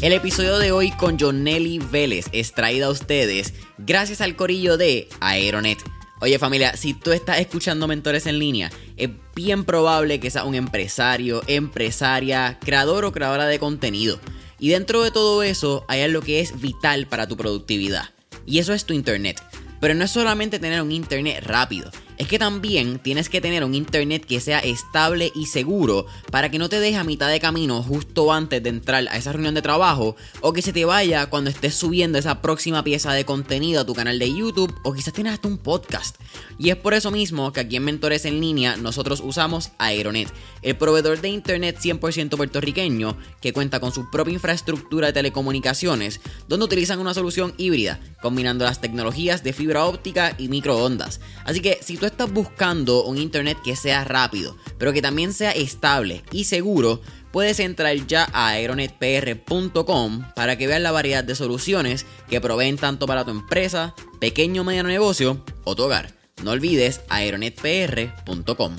El episodio de hoy con Jonelli Vélez es traído a ustedes gracias al corillo de Aeronet. Oye familia, si tú estás escuchando mentores en línea, es bien probable que seas un empresario, empresaria, creador o creadora de contenido. Y dentro de todo eso hay algo que es vital para tu productividad. Y eso es tu internet. Pero no es solamente tener un internet rápido, es que también tienes que tener un internet que sea estable y seguro para que no te deje a mitad de camino justo antes de entrar a esa reunión de trabajo o que se te vaya cuando estés subiendo esa próxima pieza de contenido a tu canal de YouTube o quizás tienes hasta un podcast. Y es por eso mismo que aquí en Mentores en línea nosotros usamos Aeronet, el proveedor de internet 100% puertorriqueño que cuenta con su propia infraestructura de telecomunicaciones, donde utilizan una solución híbrida, combinando las tecnologías de fibra óptica y microondas. Así que si tú estás buscando un internet que sea rápido, pero que también sea estable y seguro, puedes entrar ya a aeronetpr.com para que veas la variedad de soluciones que proveen tanto para tu empresa, pequeño o mediano negocio o tu hogar. No olvides aeronetpr.com.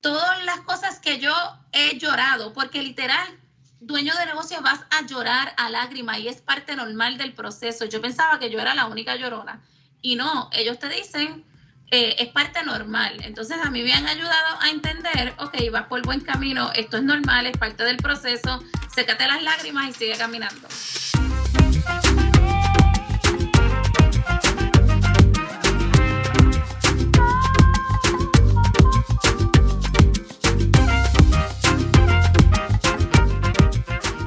Todas las cosas que yo he llorado, porque literal, dueño de negocio vas a llorar a lágrima y es parte normal del proceso. Yo pensaba que yo era la única llorona y no, ellos te dicen, eh, es parte normal. Entonces a mí me han ayudado a entender, ok, vas por buen camino, esto es normal, es parte del proceso, sécate las lágrimas y sigue caminando.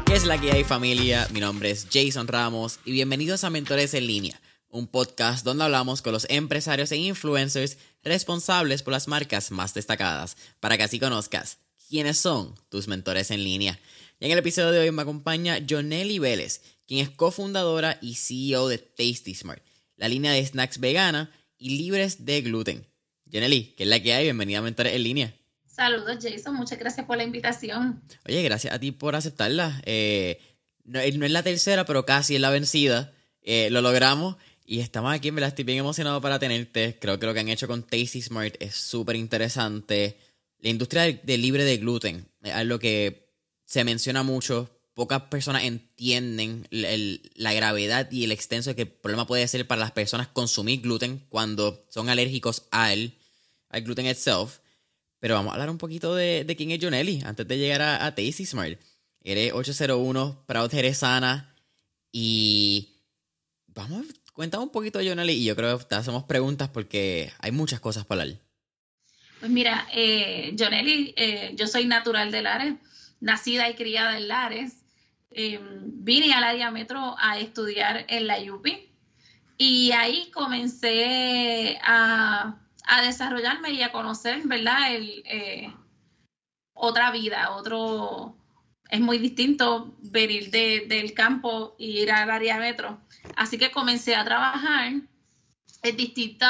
¿Qué es la que hay familia? Mi nombre es Jason Ramos y bienvenidos a Mentores en línea un podcast donde hablamos con los empresarios e influencers responsables por las marcas más destacadas, para que así conozcas quiénes son tus mentores en línea. Y en el episodio de hoy me acompaña Jonelli Vélez, quien es cofundadora y CEO de Tasty Smart, la línea de snacks vegana y libres de gluten. Jonelli, ¿qué es la que hay? Bienvenida a Mentores en línea. Saludos Jason, muchas gracias por la invitación. Oye, gracias a ti por aceptarla. Eh, no, es la tercera, pero casi es la vencida. Eh, lo logramos y estamos aquí, la estoy bien emocionado para tenerte. Creo que lo que han hecho con Tasty Smart es súper interesante. La industria de libre de gluten es algo que se menciona mucho. Pocas personas entienden la gravedad y el extenso que el problema puede ser para las personas consumir gluten cuando son alérgicos al, al gluten itself. Pero vamos a hablar un poquito de, quién es Jonelli antes de llegar a, a Tasty Smart. Eres 801, Proud Jerezana y vamos Cuéntame un poquito, Jonali, y yo creo que te hacemos preguntas porque hay muchas cosas para hablar. Pues mira, eh, eh, yo soy natural de Lares, nacida y criada en Lares. Eh, vine al área metro a estudiar en la UPI y ahí comencé a, desarrollarme y a conocer, ¿verdad? Eh, otra vida, otro... Es muy distinto venir del campo e ir al área metro Así que comencé a trabajar en distintos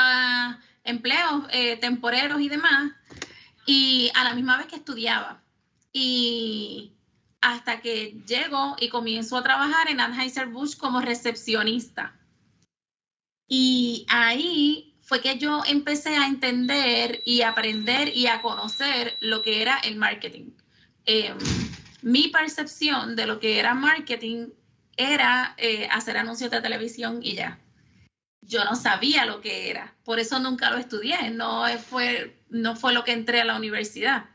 empleos eh, temporeros y demás, y a la misma vez que estudiaba. Y hasta que llego y comienzo a trabajar en Anheuser-Busch como recepcionista. Y ahí fue que yo empecé a entender y aprender y a conocer lo que era el marketing. Em, mi percepción de lo que era marketing era eh, hacer anuncios de televisión y ya. Yo no sabía lo que era, por eso nunca lo estudié, no fue, no fue lo que entré a la universidad.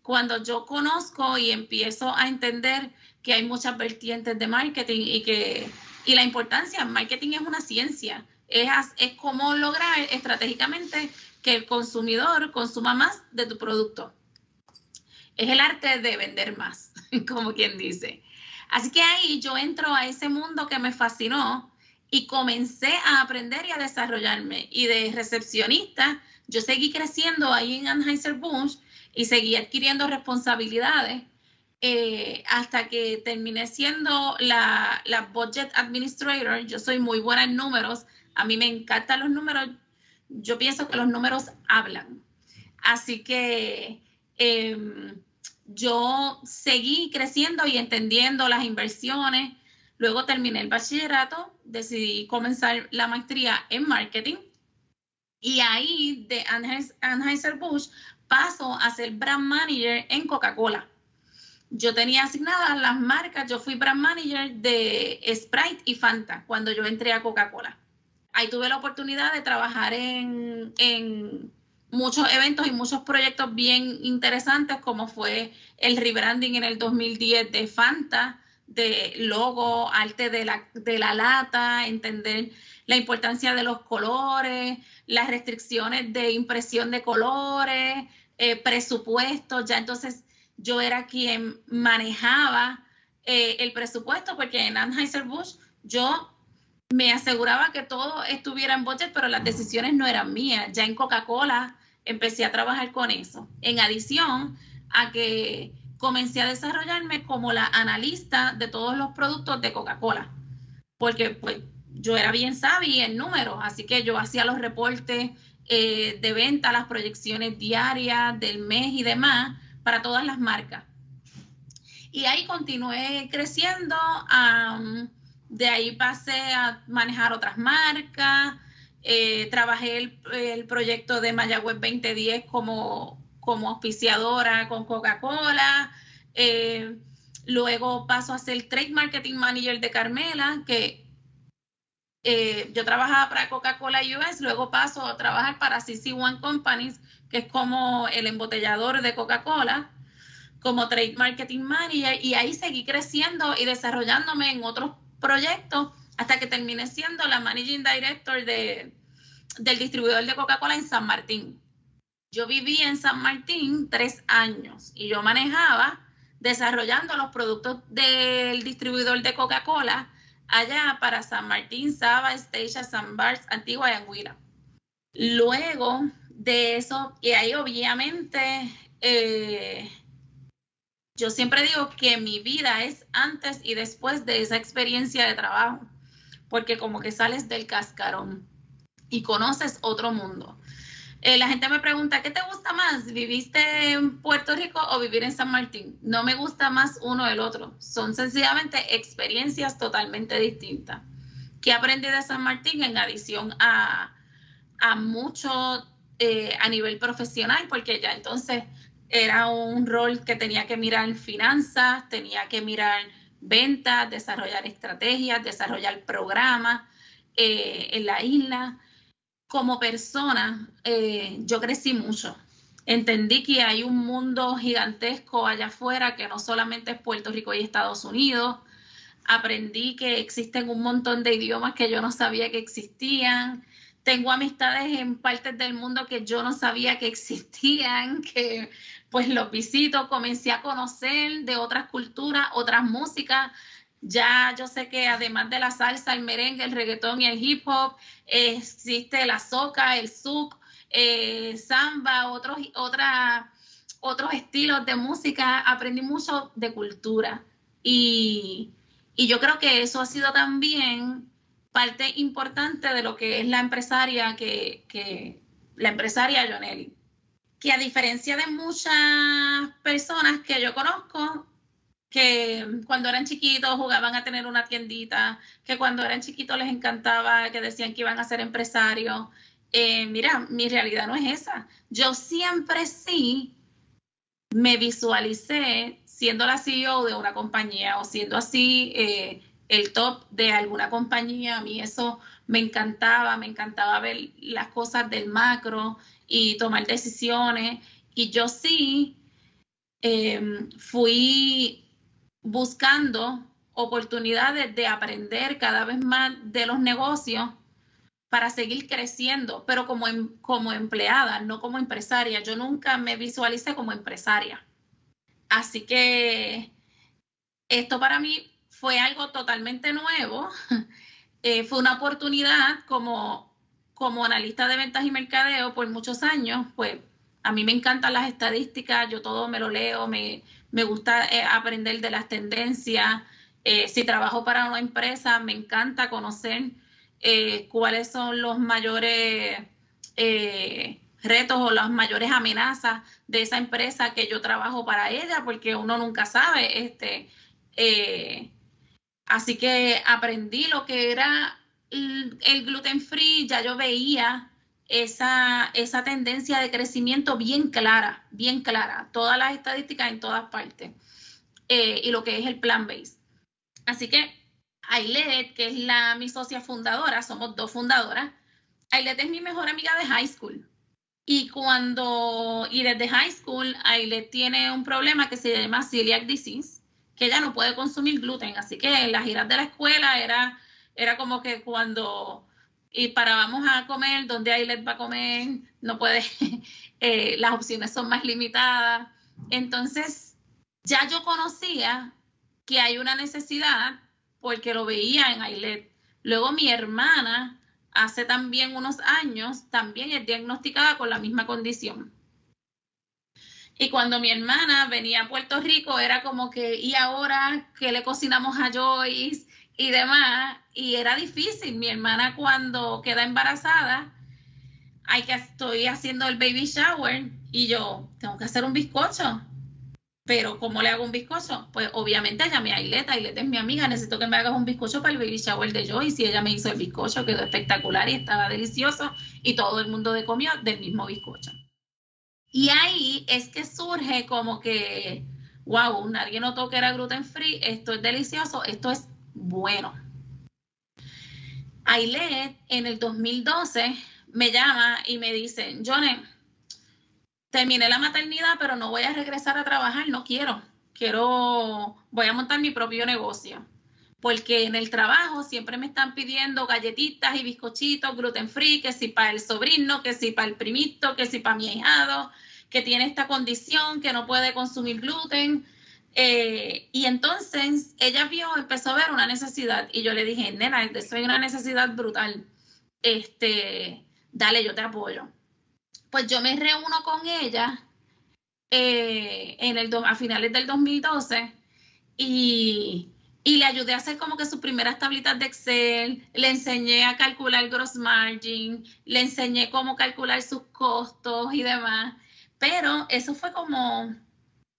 Cuando yo conozco y empiezo a entender que hay muchas vertientes de marketing y que y la importancia, marketing es una ciencia, es, es cómo lograr estratégicamente que el consumidor consuma más de tu producto. Es el arte de vender más, como quien dice. Así que ahí yo entro a ese mundo que me fascinó y comencé a aprender y a desarrollarme. Y de recepcionista, yo seguí creciendo ahí en Anheuser-Busch y seguí adquiriendo responsabilidades eh, hasta que terminé siendo la, la, budget administrator. Yo soy muy buena en números, a mí me encantan los números, yo pienso que los números hablan. Así que em, yo seguí creciendo y entendiendo las inversiones. Luego terminé el bachillerato, decidí comenzar la maestría en marketing y ahí de Anheuser-Busch paso a ser brand manager en Coca-Cola. yo tenía asignadas las marcas, yo fui brand manager de Sprite y Fanta cuando yo entré a Coca-Cola. Ahí tuve la oportunidad de trabajar en, en muchos eventos y muchos proyectos bien interesantes, como fue el rebranding en el 2010 de Fanta, de logo, arte de la, de la lata, entender la importancia de los colores, las restricciones de impresión de colores, eh, presupuestos. Ya entonces yo era quien manejaba eh, el presupuesto, porque en Anheuser-Busch yo me aseguraba que todo estuviera en budget, pero las decisiones no eran mías. Ya en Coca-Cola empecé a trabajar con eso. En adición a que comencé a desarrollarme como la analista de todos los productos de Coca-Cola, porque pues yo era bien sabia en números, así que yo hacía los reportes eh, de venta, las proyecciones diarias del mes y demás para todas las marcas. Y ahí continué creciendo, de ahí pasé a manejar otras marcas, eh, trabajé el, proyecto de Mayagüez 2010 como como auspiciadora con Coca-Cola. Eh, luego paso a ser Trade Marketing Manager de Carmela, que eh, yo trabajaba para Coca-Cola US, luego paso a trabajar para CC One Companies, que es como el embotellador de Coca-Cola, como Trade Marketing Manager, y ahí seguí creciendo y desarrollándome en otros proyectos hasta que terminé siendo la Managing Director de, del distribuidor de Coca-Cola en San Martín. Yo viví en San Martín tres años y yo manejaba desarrollando los productos del distribuidor de Coca-Cola allá para San Martín, Saba, Estacia, San Bars, Antigua y Anguila. Luego de eso, y ahí obviamente eh, yo siempre digo que mi vida es antes y después de esa experiencia de trabajo, porque como que sales del cascarón y conoces otro mundo. Eh, la gente me pregunta, ¿qué te gusta más? ¿Viviste en Puerto Rico o vivir en San Martín? No me gusta más uno del otro. Son sencillamente experiencias totalmente distintas. ¿Qué aprendí de San Martín en adición a, mucho eh, a nivel profesional? Porque ya entonces era un rol que tenía que mirar finanzas, tenía que mirar ventas, desarrollar estrategias, desarrollar programas eh, en la isla como persona, eh, yo crecí mucho. Entendí que hay un mundo gigantesco allá afuera que no solamente es Puerto Rico y Estados Unidos. Aprendí que existen un montón de idiomas que yo no sabía que existían. Tengo amistades en partes del mundo que yo no sabía que existían, que pues los visito, comencé a conocer de otras culturas, otras músicas. Ya yo sé que además de la salsa, el merengue, el reggaetón y el hip hop, existe la soca, el zouk, eh, samba, otros, otros estilos de música. Aprendí mucho de cultura y, yo creo que eso ha sido también parte importante de lo que es la empresaria que, que la empresaria Jonelli. Que a diferencia de muchas personas que yo conozco, que cuando eran chiquitos jugaban a tener una tiendita, que cuando eran chiquitos les encantaba, que decían que iban a ser empresarios. Eh, mira, mi realidad no es esa. Yo siempre sí me visualicé siendo la CEO de una compañía o siendo así eh, el top de alguna compañía. A mí eso me encantaba, me encantaba ver las cosas del macro y tomar decisiones. Y yo sí eh, fui buscando oportunidades de aprender cada vez más de los negocios para seguir creciendo, pero como, em, como empleada, no como empresaria. Yo nunca me visualicé como empresaria. Así que esto para mí fue algo totalmente nuevo. Eh, fue una oportunidad como, como analista de ventas y mercadeo por muchos años, pues a mí me encantan las estadísticas, yo todo me lo leo, me, me gusta eh, aprender de las tendencias. Eh, si trabajo para una empresa, me encanta conocer eh, cuáles son los mayores retos o las mayores amenazas de esa empresa que yo trabajo para ella, porque uno nunca sabe. Este, así que aprendí lo que era el gluten free, ya yo veía esa, esa tendencia de crecimiento bien clara, bien clara, todas las estadísticas en todas partes. eh, y lo que es el plan base. Así que Ailet, que es la, mi socia fundadora, somos dos fundadoras, Ailet es mi mejor amiga de high school. Y cuando, y desde high school, Ailet tiene un problema que se llama celiac disease, que ella no puede consumir gluten. Así que en las giras de la escuela era, era como que cuando y para vamos a comer, donde Ailet va a comer, no puede, eh, las opciones son más limitadas. Entonces, ya yo conocía que hay una necesidad porque lo veía en Ailet. Luego mi hermana, hace también unos años, también es diagnosticada con la misma condición. Y cuando mi hermana venía a Puerto Rico, era como que, ¿y ahora qué le cocinamos a Joyce? Y demás. Y era difícil. Mi hermana cuando queda embarazada, hay que, estoy haciendo el baby shower y yo tengo que hacer un bizcocho. Pero ¿cómo le hago un bizcocho? Pues obviamente llamé a Aileta, Aileta es mi amiga, necesito que me hagas un bizcocho para el baby shower de Joyce y ella me hizo el bizcocho, quedó espectacular y estaba delicioso y todo el mundo de comió del mismo bizcocho. Y ahí es que surge como que, wow, nadie notó que era gluten free, esto es delicioso, esto es bueno. Ailet en el 2012 me llama y me dice, Johnny, terminé la maternidad, pero no voy a regresar a trabajar, no quiero. Quiero, voy a montar mi propio negocio. Porque en el trabajo siempre me están pidiendo galletitas y bizcochitos gluten free, que si para el sobrino, que si para el primito, que si para mi hijado, que tiene esta condición, que no puede consumir gluten. Eh, y entonces ella vio, empezó a ver una necesidad y yo le dije, nena, eso hay una necesidad brutal. Este, dale, yo te apoyo pues yo me reúno con ella eh, en el a finales del 2012 y, y, le ayudé a hacer como que sus primeras tablitas de Excel, le enseñé a calcular gross margin, le enseñé cómo calcular sus costos y demás. Pero eso fue como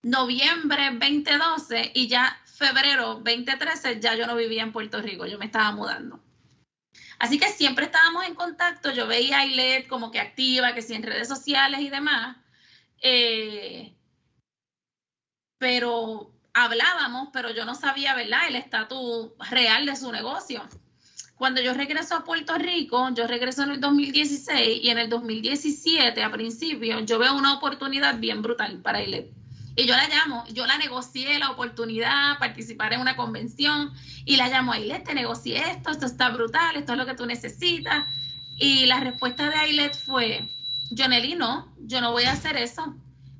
noviembre 2012 y ya febrero 2013 ya yo no vivía en Puerto Rico, yo me estaba mudando. Así que siempre estábamos en contacto. Yo veía a Ailet como que activa, que sí en redes sociales y demás. Eh, pero hablábamos, pero yo no sabía, ¿verdad?, el estatus real de su negocio. Cuando yo regreso a Puerto Rico, yo regreso en el 2016 y en el 2017, a principio, yo veo una oportunidad bien brutal para Ailet. Y yo la llamo, yo la negocié la oportunidad, participar en una convención y la llamo, Ailet, te negocié esto, esto está brutal, esto es lo que tú necesitas. Y la respuesta de Ailet fue, Jonely, no, yo no voy a hacer eso.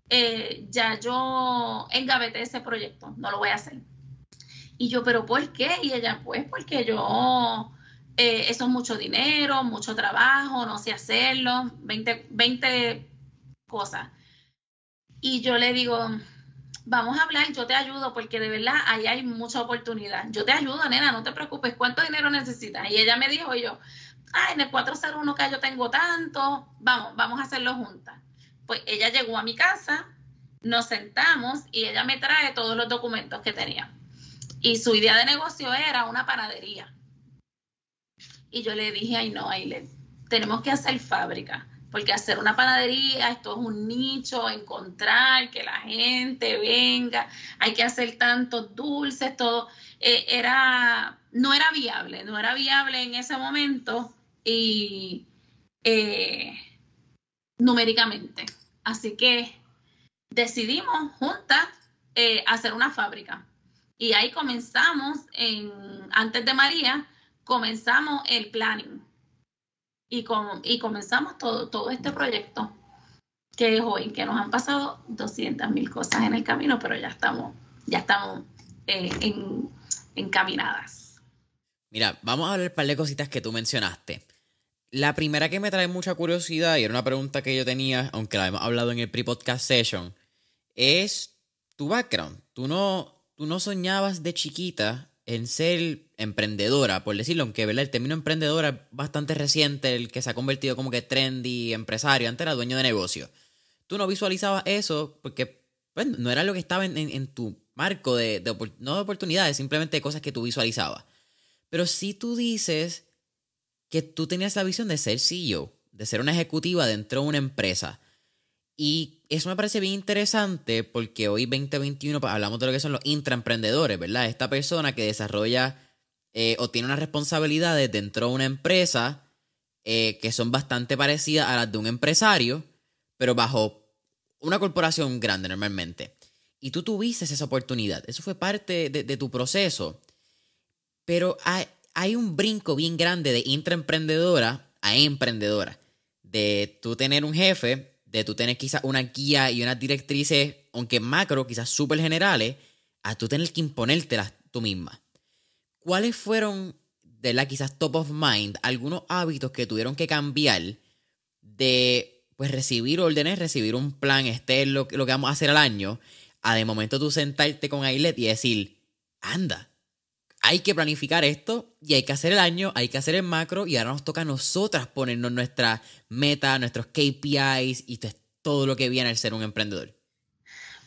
Eh, ya yo engaveté ese proyecto, no lo voy a hacer. Y yo, pero ¿por qué? Y ella, pues porque yo, eh, eso es mucho dinero, mucho trabajo, no sé hacerlo, 20, 20 cosas. Y yo le digo, vamos a hablar, yo te ayudo porque de verdad ahí hay mucha oportunidad. Yo te ayudo, nena, no te preocupes, ¿cuánto dinero necesitas? Y ella me dijo, y yo, ay, en el 401 que yo tengo tanto, vamos, vamos a hacerlo juntas. Pues ella llegó a mi casa, nos sentamos y ella me trae todos los documentos que tenía. Y su idea de negocio era una panadería. Y yo le dije, ay no, le tenemos que hacer fábrica porque hacer una panadería, esto es un nicho, encontrar que la gente venga, hay que hacer tantos dulces, todo, eh, era, no era viable, no era viable en ese momento y eh, numéricamente. Así que decidimos juntas eh, hacer una fábrica. Y ahí comenzamos, en, antes de María, comenzamos el planning y, y comenzamos todo, todo este proyecto que es hoy, que nos han pasado 200 mil cosas en el camino, pero ya estamos, ya estamos eh, encaminadas. Mira, vamos a hablar un par de cositas que tú mencionaste. La primera que me trae mucha curiosidad, y era una pregunta que yo tenía, aunque la hemos hablado en el pre-podcast session, es tu background. Tú no, tú no soñabas de chiquita en ser emprendedora, por decirlo, aunque ¿verdad? el término emprendedora es bastante reciente, el que se ha convertido como que trendy, empresario, antes era dueño de negocio. Tú no visualizabas eso porque pues, no era lo que estaba en, tu marco de, no de oportunidades, simplemente de cosas que tú visualizabas. Pero si tú dices que tú tenías la visión de ser CEO, de ser una ejecutiva dentro de una empresa, Y eso me parece bien interesante porque hoy 2021 pues, hablamos de lo que son los intraemprendedores, ¿verdad? Esta persona que desarrolla eh, o tiene unas responsabilidades dentro de una empresa eh, que son bastante parecidas a las de un empresario, pero bajo una corporación grande normalmente. Y tú tuviste esa oportunidad, eso fue parte de, tu proceso. Pero hay, hay un brinco bien grande de intraemprendedora a emprendedora. De tú tener un jefe de tú tener quizás una guía y unas directrices, aunque macro, quizás súper generales, a tú tener que imponértelas tú misma. ¿Cuáles fueron, de la quizás top of mind, algunos hábitos que tuvieron que cambiar de pues recibir órdenes, recibir un plan, este es lo, lo que vamos a hacer al año, a de momento tú sentarte con Ailet y decir, anda, hay que planificar esto y hay que hacer el año, hay que hacer el macro y ahora nos toca a nosotras ponernos nuestra meta, nuestros KPIs y todo lo que viene al ser un emprendedor.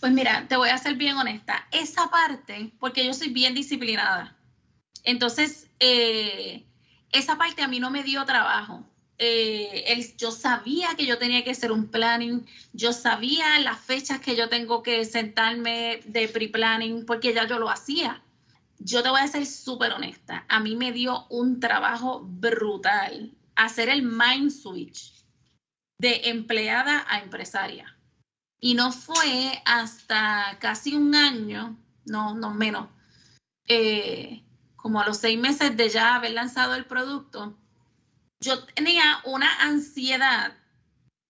Pues mira, te voy a ser bien honesta. Esa parte, porque yo soy bien disciplinada. Entonces, eh, esa parte a mí no me dio trabajo. Eh, yo sabía que yo tenía que hacer un planning, yo sabía las fechas que yo tengo que sentarme de pre-planning, porque ya yo lo hacía yo te voy a ser súper honesta, a mí me dio un trabajo brutal hacer el mind switch de empleada a empresaria. Y no fue hasta casi un año, no, no menos, eh, como a los seis meses de ya haber lanzado el producto, yo tenía una ansiedad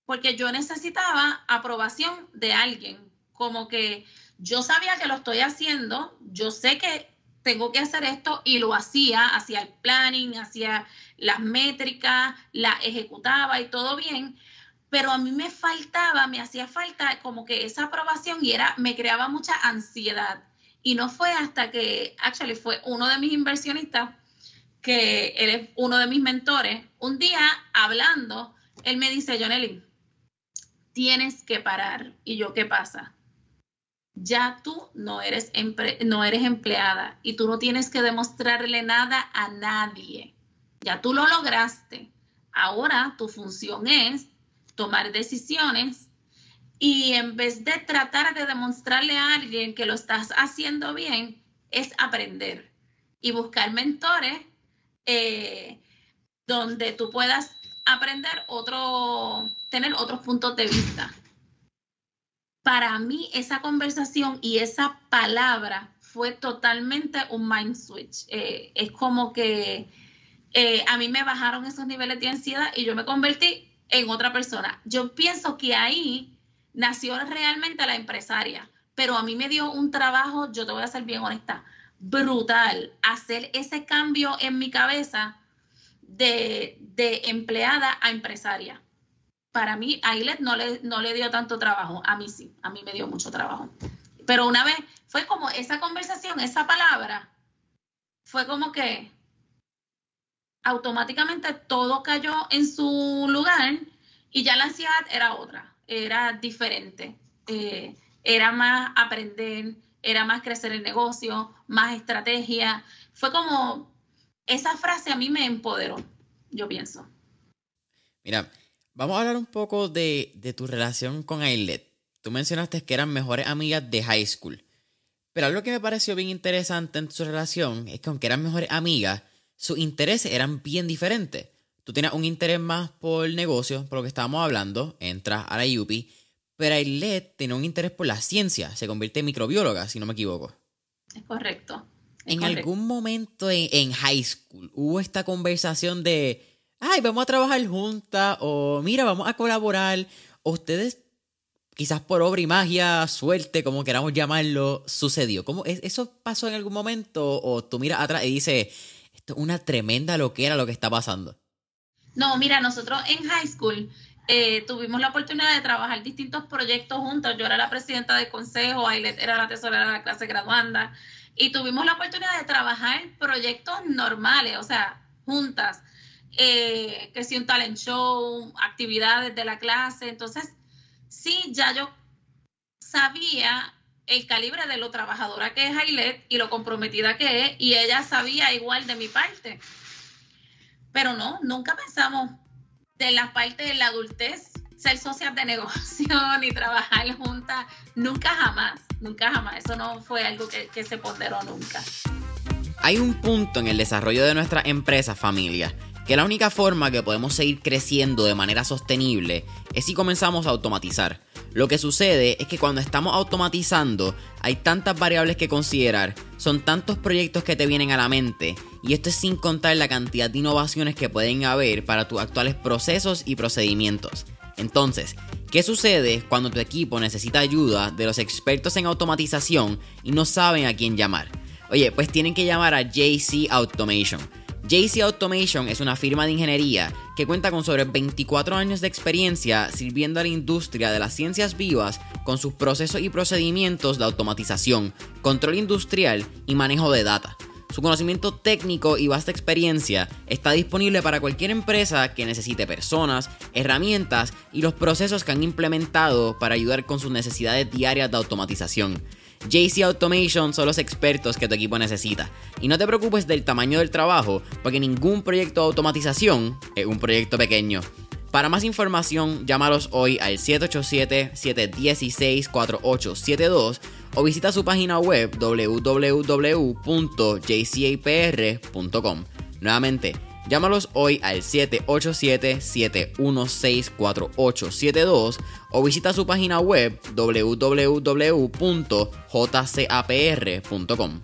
porque yo necesitaba aprobación de alguien, como que yo sabía que lo estoy haciendo, yo sé que tengo que hacer esto y lo hacía, hacía el planning, hacía las métricas, la ejecutaba y todo bien, pero a mí me faltaba, me hacía falta como que esa aprobación y era, me creaba mucha ansiedad. Y no fue hasta que, actually, fue uno de mis inversionistas, que él es uno de mis mentores, un día hablando, él me dice, Jonelyn, tienes que parar. Y yo, ¿qué pasa? Ya tú no eres, no eres empleada y tú no tienes que demostrarle nada a nadie. Ya tú lo lograste. Ahora tu función es tomar decisiones y en vez de tratar de demostrarle a alguien que lo estás haciendo bien, es aprender y buscar mentores eh, donde tú puedas aprender otro, tener otros puntos de vista para mí esa conversación y esa palabra fue totalmente un mind switch. Eh, es como que eh, a mí me bajaron esos niveles de ansiedad y yo me convertí en otra persona. Yo pienso que ahí nació realmente la empresaria, pero a mí me dio un trabajo, yo te voy a ser bien honesta, brutal, hacer ese cambio en mi cabeza de, de empleada a empresaria para mí a no le, no le dio tanto trabajo, a mí sí, a mí me dio mucho trabajo. Pero una vez fue como esa conversación, esa palabra, fue como que automáticamente todo cayó en su lugar y ya la ansiedad era otra, era diferente, eh, era más aprender, era más crecer el negocio, más estrategia. Fue como, esa frase a mí me empoderó, yo pienso. Mira, Vamos a hablar un poco de, tu relación con Ailet. Tú mencionaste que eran mejores amigas de high school. Pero algo que me pareció bien interesante en su relación es que aunque eran mejores amigas, sus intereses eran bien diferentes. Tú tenías un interés más por el negocio, por lo que estábamos hablando, entras a la UPI, pero Ailet tenía un interés por la ciencia, se convierte en microbióloga, si no me equivoco. Es correcto. en algún momento en high school hubo esta conversación de ay, vamos a trabajar juntas, o mira, vamos a colaborar, ustedes, quizás por obra y magia, suerte, como queramos llamarlo, sucedió. ¿Cómo, ¿Eso pasó en algún momento? ¿O tú miras atrás y dices, esto es una tremenda loquera lo que está pasando? No, mira, nosotros en high school eh, tuvimos la oportunidad de trabajar distintos proyectos juntos. Yo era la presidenta del consejo, Ailet era la tesorera de la clase graduanda, y tuvimos la oportunidad de trabajar proyectos normales, o sea, juntas eh, que si un talent show, actividades de la clase. Entonces, sí, ya yo sabía el calibre de lo trabajadora que es Ailet y lo comprometida que es, y ella sabía igual de mi parte. Pero no, nunca pensamos de la parte de la adultez, ser socias de negocio ni trabajar juntas, nunca jamás, nunca jamás. Eso no fue algo que, que se ponderó nunca. Hay un punto en el desarrollo de nuestra empresa familia que la única forma que podemos seguir creciendo de manera sostenible es si comenzamos a automatizar. Lo que sucede es que cuando estamos automatizando hay tantas variables que considerar, son tantos proyectos que te vienen a la mente y esto es sin contar la cantidad de innovaciones que pueden haber para tus actuales procesos y procedimientos. Entonces, ¿qué sucede cuando tu equipo necesita ayuda de los expertos en automatización y no saben a quién llamar? Oye, pues tienen que llamar a JC Automation JC Automation es una firma de ingeniería que cuenta con sobre 24 años de experiencia sirviendo a la industria de las ciencias vivas con sus procesos y procedimientos de automatización, control industrial y manejo de data. Su conocimiento técnico y vasta experiencia está disponible para cualquier empresa que necesite personas, herramientas y los procesos que han implementado para ayudar con sus necesidades diarias de automatización. JC Automation son los expertos que tu equipo necesita. Y no te preocupes del tamaño del trabajo, porque ningún proyecto de automatización es un proyecto pequeño. Para más información, llámalos hoy al 787-716-4872 o visita su página web www.jcapr.com. Nuevamente, Llámalos hoy al 787-716-4872 o visita su página web www.jcapr.com.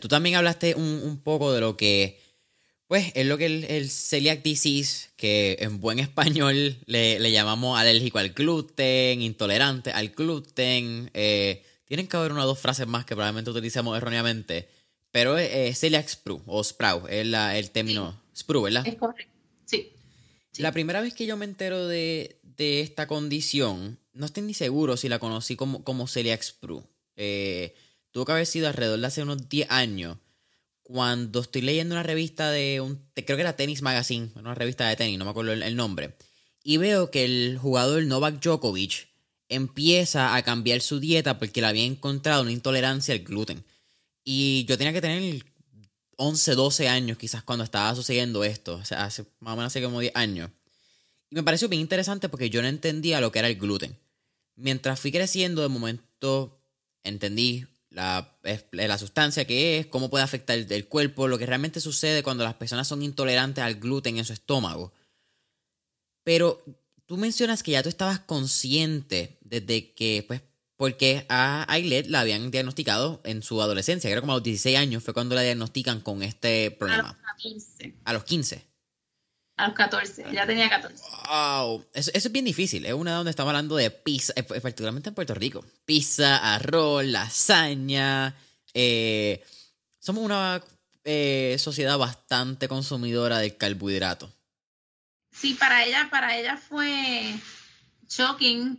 tú también hablaste un, poco de lo que, pues, es lo que el, el celiac disease, que en buen español le, llamamos alérgico al gluten, intolerante al gluten. Eh, tienen que haber una o dos frases más que probablemente utilicemos erróneamente. Pero es celiac sprue o sprout, es el término sprue, ¿verdad? Es correcto, sí. La primera vez que yo me entero de, esta condición, no estoy ni seguro si la conocí como, como celiac sprue. Eh, tuvo que haber sido alrededor de hace unos 10 años, cuando estoy leyendo una revista de un, creo que era Tennis Magazine, una revista de tenis, no me acuerdo el nombre, y veo que el jugador Novak Djokovic empieza a cambiar su dieta porque le había encontrado una intolerancia al gluten. Y yo tenía que tener 11, 12 años quizás cuando estaba sucediendo esto. O sea, hace más o menos hace como 10 años. Y me pareció bien interesante porque yo no entendía lo que era el gluten. Mientras fui creciendo, de momento entendí la, la sustancia que es, cómo puede afectar el, el, cuerpo, lo que realmente sucede cuando las personas son intolerantes al gluten en su estómago. Pero tú mencionas que ya tú estabas consciente desde que pues porque a Ailet la habían diagnosticado en su adolescencia, era como a los 16 años, fue cuando la diagnostican con este problema. A los 15. A los 15. A los 14, ya tenía 14. Wow, eso, es bien difícil. Es una donde estamos hablando de pizza, eh, particularmente en Puerto Rico. Pizza, arroz, lasaña. Eh, somos una eh, sociedad bastante consumidora de carbohidratos. Sí, para ella, para ella fue shocking,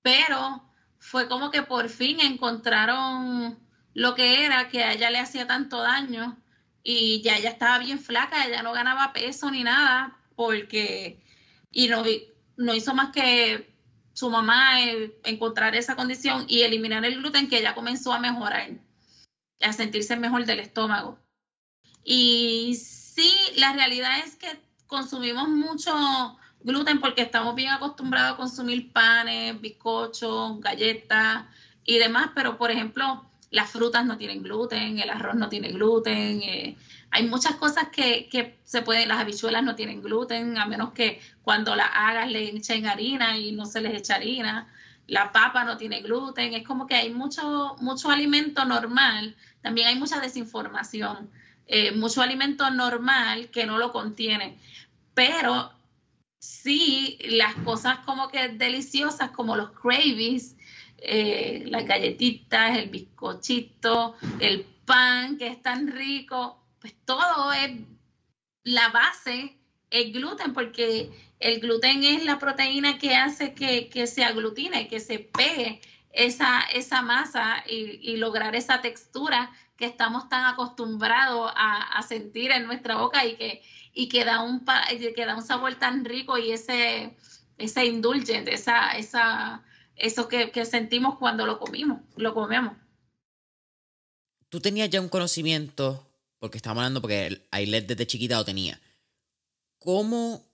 pero fue como que por fin encontraron lo que era que a ella le hacía tanto daño y ya ella estaba bien flaca, ella no ganaba peso ni nada porque y no, no hizo más que su mamá eh, encontrar esa condición y eliminar el gluten que ella comenzó a mejorar, a sentirse mejor del estómago. Y sí, la realidad es que consumimos mucho gluten porque estamos bien acostumbrados a consumir panes, bizcochos, galletas y demás, pero por ejemplo, las frutas no tienen gluten, el arroz no tiene gluten, eh, hay muchas cosas que, se pueden, las habichuelas no tienen gluten, a menos que cuando las hagas le echen harina y no se les echa harina, la papa no tiene gluten, es como que hay mucho, mucho alimento normal, también hay mucha desinformación, eh, mucho alimento normal que no lo contiene, pero sí, las cosas como que deliciosas, como los cravies, eh, las galletitas, el bizcochito, el pan que es tan rico, pues todo es la base, el gluten, porque el gluten es la proteína que hace que, se aglutine, que se pegue esa, esa masa y, lograr esa textura que estamos tan acostumbrados a sentir en nuestra boca y que y que da un, que un sabor tan rico y ese, ese indulgente, esa, esa, eso que, sentimos cuando lo comimos, lo comemos. Tú tenías ya un conocimiento, porque estábamos hablando, porque Ailet desde chiquita lo tenía. ¿Cómo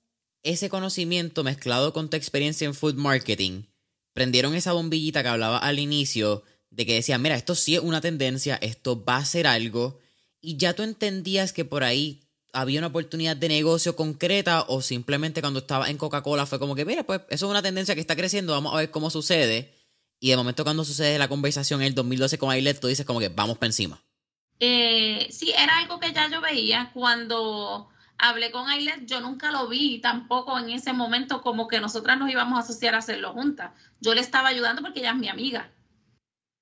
ese conocimiento mezclado con tu experiencia en food marketing, prendieron esa bombillita que hablaba al inicio de que decía, mira, esto sí es una tendencia, esto va a ser algo, y ya tú entendías que por ahí había una oportunidad de negocio concreta o simplemente cuando estaba en Coca-Cola fue como que, mira, pues eso es una tendencia que está creciendo, vamos a ver cómo sucede. Y de momento cuando sucede la conversación en el 2012 con Ailet, tú dices como que vamos para encima. Eh, sí, era algo que ya yo veía cuando hablé con Ailet, yo nunca lo vi tampoco en ese momento como que nosotras nos íbamos a asociar a hacerlo juntas. Yo le estaba ayudando porque ella es mi amiga.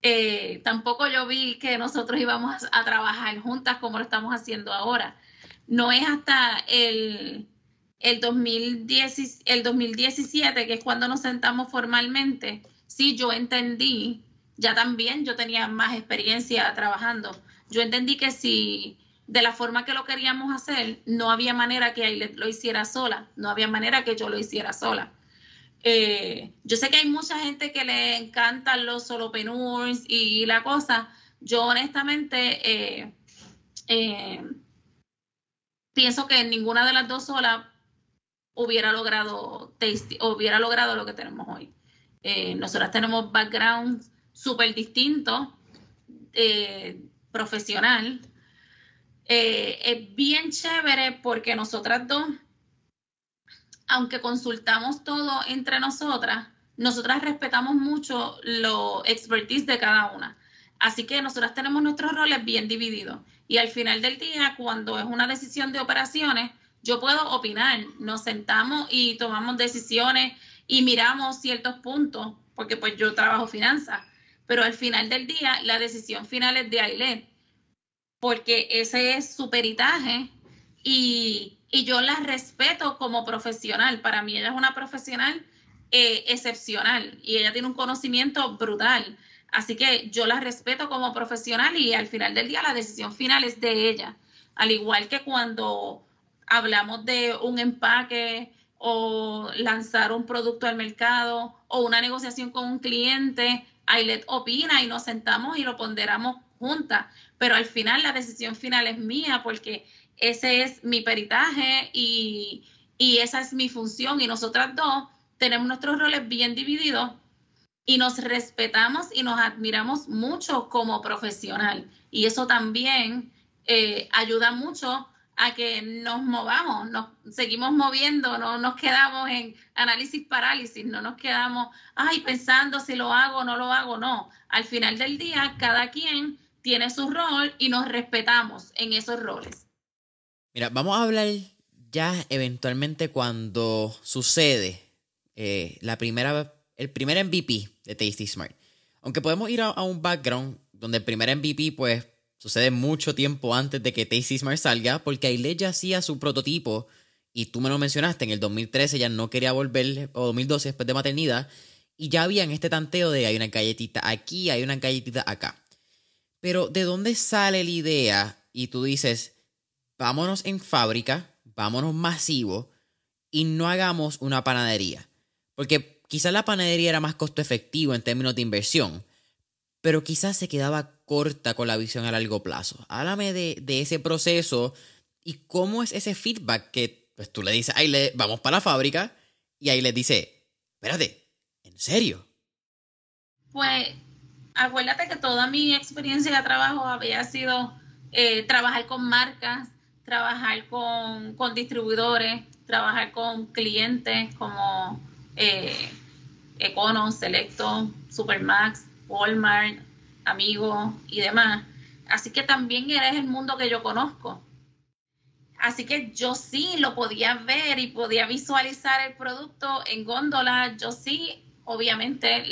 Eh, tampoco yo vi que nosotros íbamos a, trabajar juntas como lo estamos haciendo ahora. No es hasta el, el, 2010, el 2017, que es cuando nos sentamos formalmente, sí yo entendí, ya también yo tenía más experiencia trabajando, yo entendí que si de la forma que lo queríamos hacer, no había manera que Ailet lo hiciera sola, no había manera que yo lo hiciera sola. Eh, yo sé que hay mucha gente que le encantan los solopreneurs y la cosa. Yo honestamente eh, eh, pienso que ninguna de las dos solas hubiera logrado hubiera logrado lo que tenemos hoy. nosotras tenemos backgrounds súper distintos, profesional. es bien chévere porque nosotras dos aunque consultamos todo entre nosotras, nosotras respetamos mucho lo expertise de cada una. Así que nosotras tenemos nuestros roles bien divididos. Y al final del día, cuando es una decisión de operaciones, yo puedo opinar. Nos sentamos y tomamos decisiones y miramos ciertos puntos, porque pues yo trabajo finanzas. Pero al final del día, la decisión final es de Ailet, porque ese es su peritaje y y yo la respeto como profesional. Para mí ella es una profesional eh, excepcional y ella tiene un conocimiento brutal. Así que yo la respeto como profesional y al final del día la decisión final es de ella. Al igual que cuando hablamos de un empaque o lanzar un producto al mercado o una negociación con un cliente, Ailet opina y nos sentamos y lo ponderamos juntas. Pero al final la decisión final es mía porque ese es mi peritaje y, esa es mi función. Y nosotras dos tenemos nuestros roles bien divididos y nos respetamos y nos admiramos mucho como profesional. Y eso también eh, ayuda mucho a que nos movamos, nos seguimos moviendo, no nos quedamos en análisis parálisis, no nos quedamos, ay, pensando si lo hago o no lo hago, no. Al final del día, cada quien tiene su rol y nos respetamos en esos roles. Mira, vamos a hablar ya eventualmente cuando sucede eh, la primera, el primer MVP de Tasty Smart. Aunque podemos ir a, un background donde el primer MVP pues sucede mucho tiempo antes de que Tasty Smart salga, porque Aile ya hacía su prototipo y tú me lo mencionaste, en el 2013 ya no quería volver, o 2012 después de maternidad, y ya había en este tanteo de hay una galletita aquí, hay una galletita acá. Pero ¿de dónde sale la idea? Y tú dices, vámonos en fábrica, vámonos masivo y no hagamos una panadería. Porque quizás la panadería era más costo efectivo en términos de inversión, pero quizás se quedaba corta con la visión a largo plazo. Háblame de, ese proceso y cómo es ese feedback que pues, tú le dices, ahí le, vamos para la fábrica y ahí les dice, espérate, ¿en serio? Pues acuérdate que toda mi experiencia de trabajo había sido eh, trabajar con marcas, trabajar con, distribuidores, trabajar con clientes como eh, Econo, Selecto, Supermax, Walmart, Amigos y demás. Así que también eres el mundo que yo conozco. Así que yo sí lo podía ver y podía visualizar el producto en góndola. Yo sí, obviamente,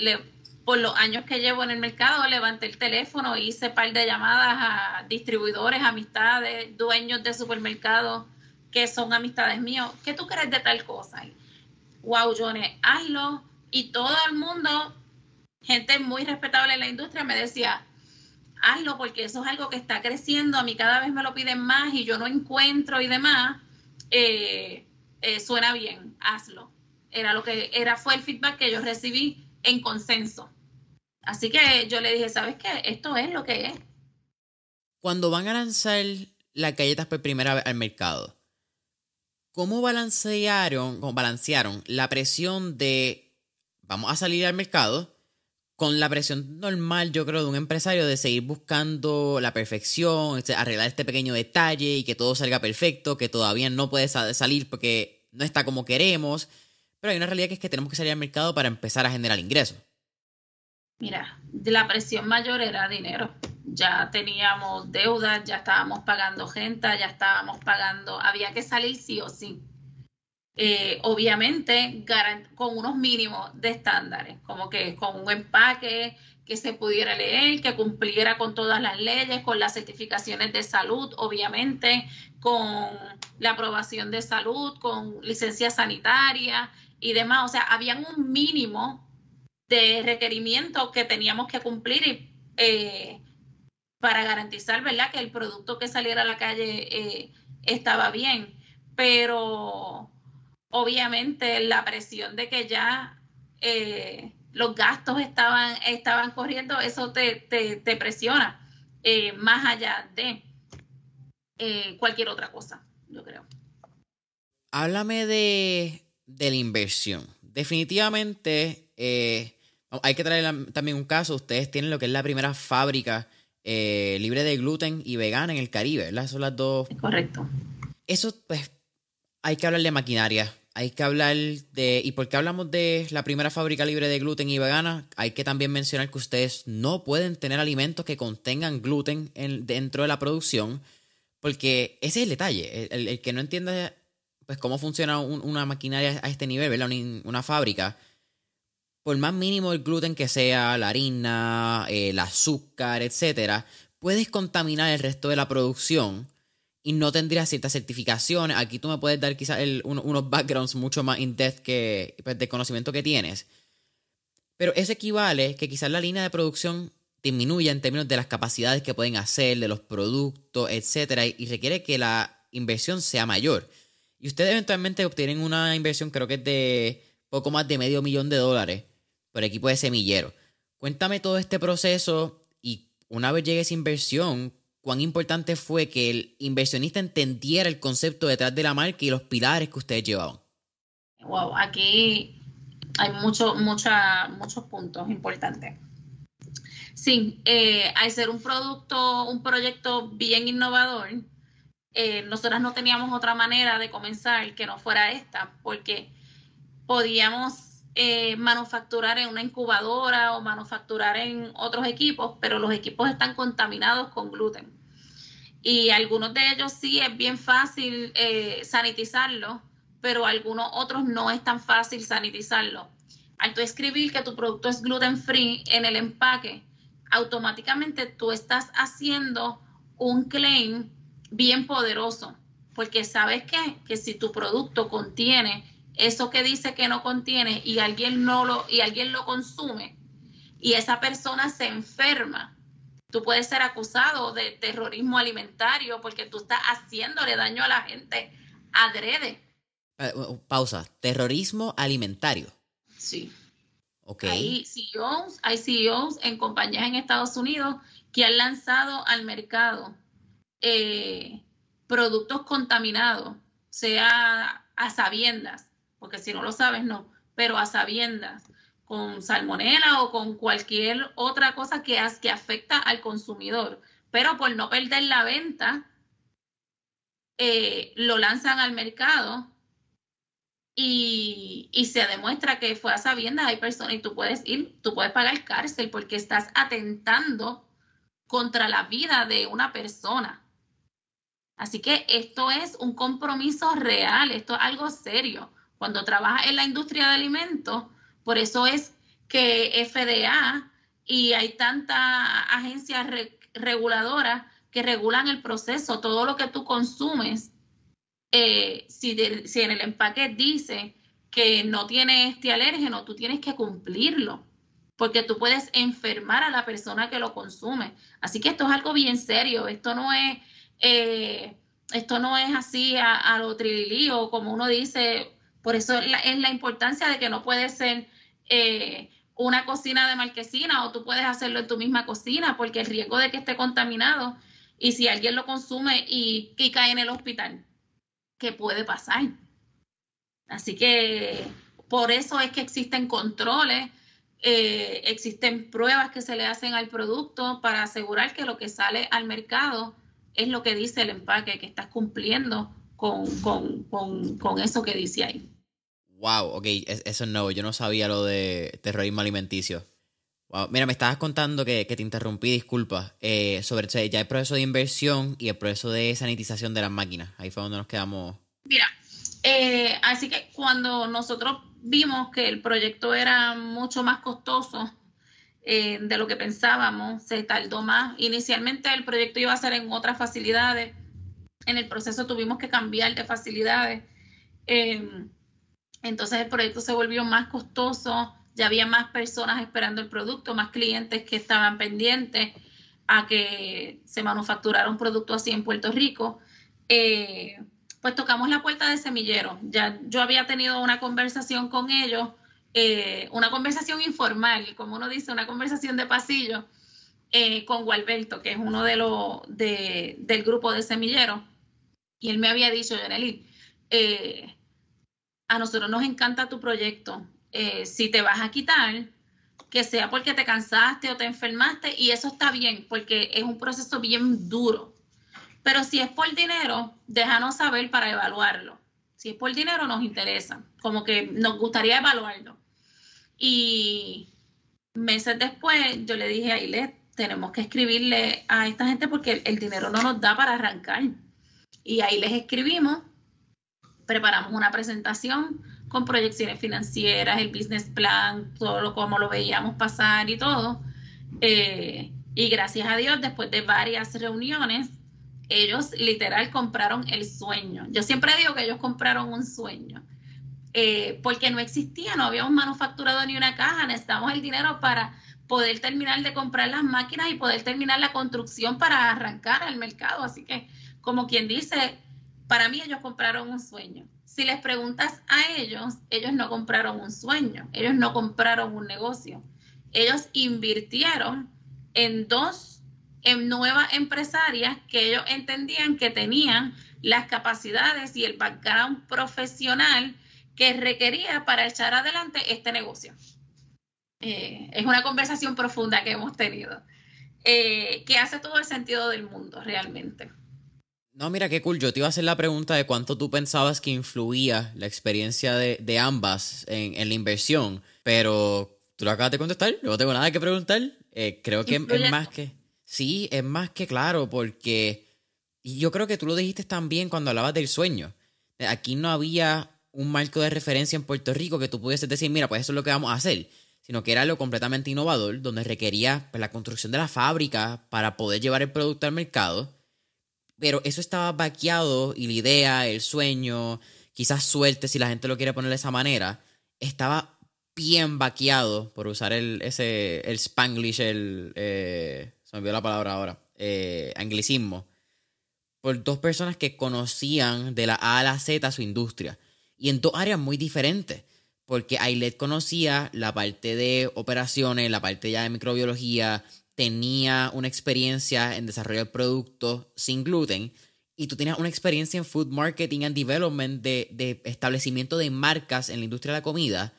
por los años que llevo en el mercado, levanté el teléfono, hice par de llamadas a distribuidores, amistades, dueños de supermercados que son amistades míos. ¿Qué tú crees de tal cosa? Wow, Johnny, hazlo. Y todo el mundo, gente muy respetable en la industria, me decía, hazlo porque eso es algo que está creciendo, a mí cada vez me lo piden más y yo no encuentro y demás. Eh, eh, suena bien, hazlo. Era lo que era, fue el feedback que yo recibí en consenso. Así que yo le dije, ¿sabes qué? Esto es lo que es. Cuando van a lanzar las galletas por primera vez al mercado, ¿cómo balancearon, balancearon la presión de vamos a salir al mercado con la presión normal, yo creo, de un empresario de seguir buscando la perfección, este, arreglar este pequeño detalle y que todo salga perfecto, que todavía no puede salir porque no está como queremos. Pero hay una realidad que es que tenemos que salir al mercado para empezar a generar ingresos. Mira, la presión mayor era dinero. Ya teníamos deudas, ya estábamos pagando gente, ya estábamos pagando, había que salir sí o sí. Eh, obviamente con unos mínimos de estándares, como que con un empaque que se pudiera leer, que cumpliera con todas las leyes, con las certificaciones de salud, obviamente, con la aprobación de salud, con licencia sanitaria y demás. O sea, habían un mínimo de requerimientos que teníamos que cumplir eh, para garantizar, ¿verdad?, que el producto que saliera a la calle eh, estaba bien. Pero obviamente la presión de que ya eh, los gastos estaban, estaban corriendo, eso te, presiona eh, más allá de eh, cualquier otra cosa, yo creo. Háblame de, la inversión. Definitivamente hay que traer también un caso. Ustedes tienen lo que es la primera fábrica libre de gluten y vegana en el Caribe, ¿verdad? Son las dos. Correcto. Eso, pues, hay que hablar de maquinaria, hay que hablar de, y porque hablamos de la primera fábrica libre de gluten y vegana, hay que también mencionar que ustedes no pueden tener alimentos que contengan gluten dentro de la producción, porque ese es el detalle, el, que no entienda pues cómo funciona una maquinaria a este nivel, ¿verdad? Una, fábrica, por más mínimo el gluten que sea, la harina, el azúcar, etcétera, puedes contaminar el resto de la producción y no tendría ciertas certificaciones. Aquí tú me puedes dar quizás unos backgrounds mucho más in-depth que pues, de conocimiento que tienes. Pero eso equivale que quizás la línea de producción disminuya en términos de las capacidades que pueden hacer, de los productos, etcétera, y requiere que la inversión sea mayor. Y ustedes eventualmente obtienen una inversión, creo que es de poco más de medio millón de dólares por equipo de semillero. Cuéntame todo este proceso y una vez llegue esa inversión, cuán importante fue que el inversionista entendiera el concepto detrás de la marca y los pilares que ustedes llevaban. Wow, aquí hay mucho, muchos puntos importantes. Sí, eh, al ser un producto, un proyecto bien innovador, eh, nosotras no teníamos otra manera de comenzar que no fuera esta, porque podíamos eh, manufacturar en una incubadora o manufacturar en otros equipos, pero los equipos están contaminados con gluten y algunos de ellos sí es bien fácil eh, sanitizarlo, pero algunos otros no es tan fácil sanitizarlo. Al tú escribir que tu producto es gluten free en el empaque, automáticamente tú estás haciendo un claim bien poderoso, porque sabes qué? que si tu producto contiene eso que dice que no contiene y alguien no lo y alguien lo consume y esa persona se enferma, Tú puedes ser acusado de terrorismo alimentario porque tú estás haciéndole daño a la gente adrede. Eh, pausa, terrorismo alimentario. Sí. Okay. Hay CEOs, hay CEOs en compañías en Estados Unidos que han lanzado al mercado eh, productos contaminados, sea a sabiendas, porque si no lo sabes, no, pero a sabiendas, con salmonela o con cualquier otra cosa que, que afecta al consumidor. Pero por no perder la venta, eh, lo lanzan al mercado y, y, se demuestra que fue a sabiendas. Hay personas y tú puedes ir, tú puedes pagar cárcel porque estás atentando contra la vida de una persona. Así que esto es un compromiso real, esto es algo serio. Cuando trabajas en la industria de alimentos, por eso es que FDA y hay tantas agencias reguladoras que regulan el proceso, todo lo que tú consumes, eh, si, en el empaque dice que no tiene este alérgeno, tú tienes que cumplirlo, porque tú puedes enfermar a la persona que lo consume. Así que esto es algo bien serio, esto no es, eh, esto no es así a, lo trililío, como uno dice, por eso es la importancia de que no puede ser eh, una cocina de marquesina o tú puedes hacerlo en tu misma cocina porque el riesgo de que esté contaminado y si alguien lo consume y, cae en el hospital, ¿qué puede pasar? Así que por eso es que existen controles, eh, existen pruebas que se le hacen al producto para asegurar que lo que sale al mercado es lo que dice el empaque, que estás cumpliendo con, con eso que dice ahí. Wow, ok, eso es nuevo. Yo no sabía lo de terrorismo alimenticio. Wow. Mira, me estabas contando que, te interrumpí, disculpa, eh, sobre ya el proceso de inversión y el proceso de sanitización de las máquinas. Ahí fue donde nos quedamos. Mira, eh, así que cuando nosotros vimos que el proyecto era mucho más costoso eh, de lo que pensábamos, se tardó más. Inicialmente el proyecto iba a ser en otras facilidades. En el proceso tuvimos que cambiar de facilidades. Entonces el proyecto se volvió más costoso, ya había más personas esperando el producto, más clientes que estaban pendientes a que se manufacturara un producto así en Puerto Rico. Eh, pues tocamos la puerta de semillero. Ya yo había tenido una conversación con ellos, eh, una conversación informal, como uno dice, una conversación de pasillo eh, con Gualberto, que es uno de los del grupo de semillero. Y él me había dicho, Yaneli, eh, a nosotros nos encanta tu proyecto. Eh, si te vas a quitar, que sea porque te cansaste o te enfermaste, y eso está bien, porque es un proceso bien duro. Pero si es por dinero, déjanos saber para evaluarlo. Si es por dinero, nos interesa, como que nos gustaría evaluarlo. Y meses después, yo le dije a Ilet, tenemos que escribirle a esta gente porque el, dinero no nos da para arrancar. Y ahí les escribimos preparamos una presentación con proyecciones financieras, el business plan, todo lo como lo veíamos pasar y todo. Eh, y gracias a Dios, después de varias reuniones, ellos literal compraron el sueño. Yo siempre digo que ellos compraron un sueño, eh, porque no existía, no habíamos manufacturado ni una caja, necesitamos el dinero para poder terminar de comprar las máquinas y poder terminar la construcción para arrancar al mercado. Así que, como quien dice, para mí ellos compraron un sueño. Si les preguntas a ellos, ellos no compraron un sueño, ellos no compraron un negocio. Ellos invirtieron en dos en nuevas empresarias que ellos entendían que tenían las capacidades y el background profesional que requería para echar adelante este negocio. Eh, es una conversación profunda que hemos tenido, eh, que hace todo el sentido del mundo realmente. No, mira qué cool. Yo te iba a hacer la pregunta de cuánto tú pensabas que influía la experiencia de, ambas en, la inversión, pero tú lo acabas de contestar. Yo no tengo nada que preguntar. Eh, creo que es más que. Sí, es más que claro, porque. Y yo creo que tú lo dijiste también cuando hablabas del sueño. Aquí no había un marco de referencia en Puerto Rico que tú pudieses decir, mira, pues eso es lo que vamos a hacer. Sino que era algo completamente innovador, donde requería pues, la construcción de la fábrica para poder llevar el producto al mercado pero eso estaba vaqueado y la idea, el sueño, quizás suerte si la gente lo quiere poner de esa manera, estaba bien vaqueado, por usar el, ese, el spanglish, el, eh, se me olvidó la palabra ahora, eh, anglicismo, por dos personas que conocían de la A a la Z su industria y en dos áreas muy diferentes. Porque Ailet conocía la parte de operaciones, la parte ya de microbiología, tenía una experiencia en desarrollar productos sin gluten y tú tenías una experiencia en food marketing and development de, establecimiento de marcas en la industria de la comida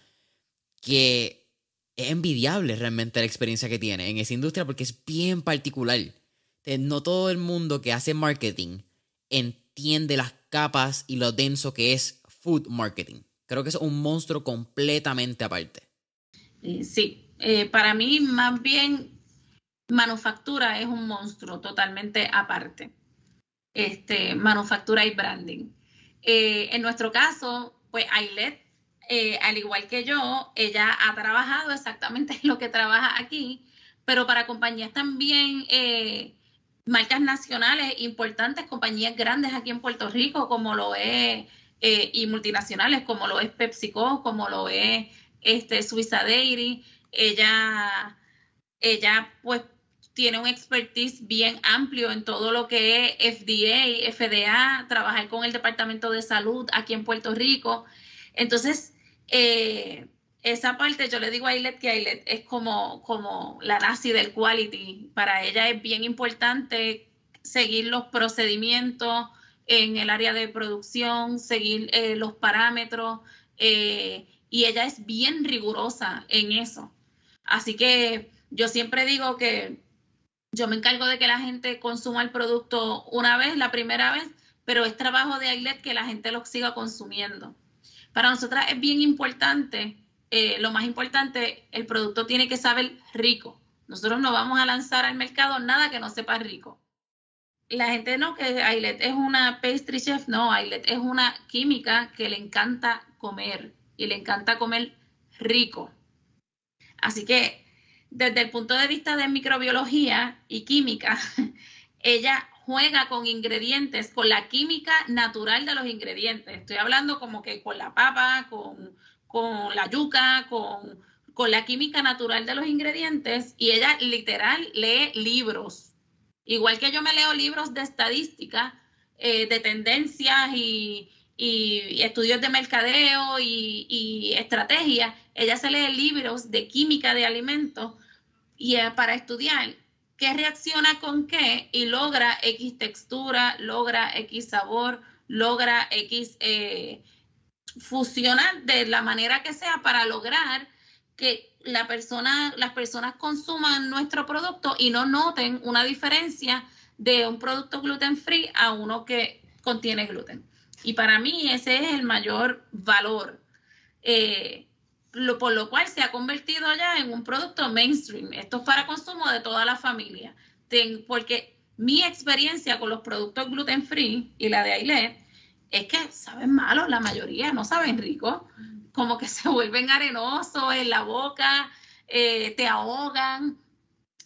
que es envidiable realmente la experiencia que tiene en esa industria porque es bien particular. No todo el mundo que hace marketing entiende las capas y lo denso que es food marketing. Creo que es un monstruo completamente aparte. Eh, sí, eh, para mí más bien manufactura es un monstruo totalmente aparte. Este, manufactura y branding. Eh, en nuestro caso, pues Ailet, eh, al igual que yo, ella ha trabajado exactamente lo que trabaja aquí, pero para compañías también, eh, marcas nacionales importantes, compañías grandes aquí en Puerto Rico, como lo es, y multinacionales, como lo es PepsiCo, como lo es este, Suiza Dairy, ella, ella pues tiene un expertise bien amplio en todo lo que es FDA, FDA, trabajar con el Departamento de Salud aquí en Puerto Rico. Entonces, eh, esa parte yo le digo a Ailet que Ailet es como, como la nazi del quality. Para ella es bien importante seguir los procedimientos, en el área de producción, seguir eh, los parámetros, eh, y ella es bien rigurosa en eso. Así que yo siempre digo que yo me encargo de que la gente consuma el producto una vez, la primera vez, pero es trabajo de Ailet que la gente lo siga consumiendo. Para nosotras es bien importante, eh, lo más importante, el producto tiene que saber rico. Nosotros no vamos a lanzar al mercado nada que no sepa rico. La gente no, que Ailet es una pastry chef, no, Ailet es una química que le encanta comer y le encanta comer rico. Así que desde el punto de vista de microbiología y química, ella juega con ingredientes, con la química natural de los ingredientes. Estoy hablando como que con la papa, con, la yuca, con, con la química natural de los ingredientes y ella literal lee libros. Igual que yo me leo libros de estadística, eh, de tendencias y, y estudios de mercadeo y, y estrategia, ella se lee libros de química de alimentos y para estudiar qué reacciona con qué y logra X textura, logra X sabor, logra X eh, fusionar de la manera que sea para lograr que la persona, las personas consuman nuestro producto y no noten una diferencia de un producto gluten free a uno que contiene gluten. Y para mí ese es el mayor valor, eh, por lo cual se ha convertido ya en un producto mainstream. Esto es para consumo de toda la familia, porque mi experiencia con los productos gluten free y la de Ailet es que saben malos la mayoría, no saben ricos, como que se vuelven arenosos en la boca, eh, te ahogan.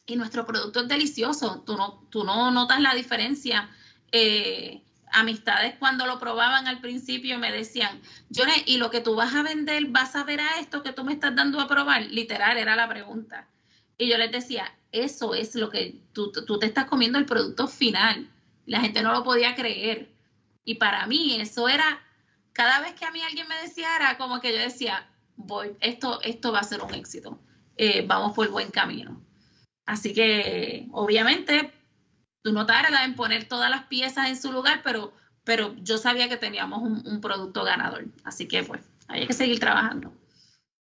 Y nuestro producto es delicioso, tú no, tú no notas la diferencia. Eh, amistades cuando lo probaban al principio me decían, ¿y lo que tú vas a vender vas a ver a esto que tú me estás dando a probar? Literal, era la pregunta. Y yo les decía, eso es lo que tú, tú te estás comiendo el producto final. La gente no lo podía creer. Y para mí eso era, cada vez que a mí alguien me decía, era como que yo decía, voy, esto, esto va a ser un éxito. Eh, vamos por buen camino. Así que, obviamente, tú no tardas en poner todas las piezas en su lugar, pero, pero yo sabía que teníamos un, producto ganador. Así que pues, había que seguir trabajando.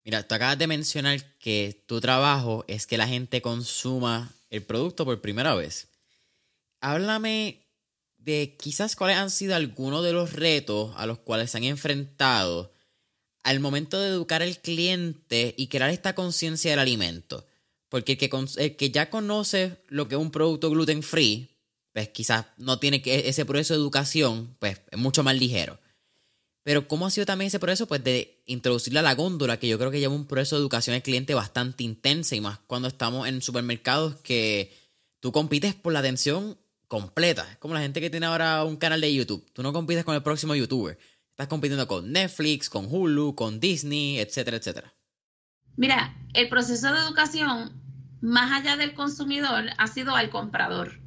Mira, tú acabas de mencionar que tu trabajo es que la gente consuma el producto por primera vez. Háblame de quizás cuáles han sido algunos de los retos a los cuales se han enfrentado al momento de educar al cliente y crear esta conciencia del alimento. Porque el que, ya conoce lo que es un producto gluten free, pues quizás no tiene que ese proceso de educación, pues es mucho más ligero. Pero ¿cómo ha sido también ese proceso? Pues de introducirle a la góndola, que yo creo que lleva un proceso de educación al cliente bastante intensa y más cuando estamos en supermercados que tú compites por la atención completa. Es como la gente que tiene ahora un canal de YouTube. Tú no compites con el próximo youtuber. Estás compitiendo con Netflix, con Hulu, con Disney, etcétera, etcétera. Mira, el proceso de educación más allá del consumidor, ha sido al comprador.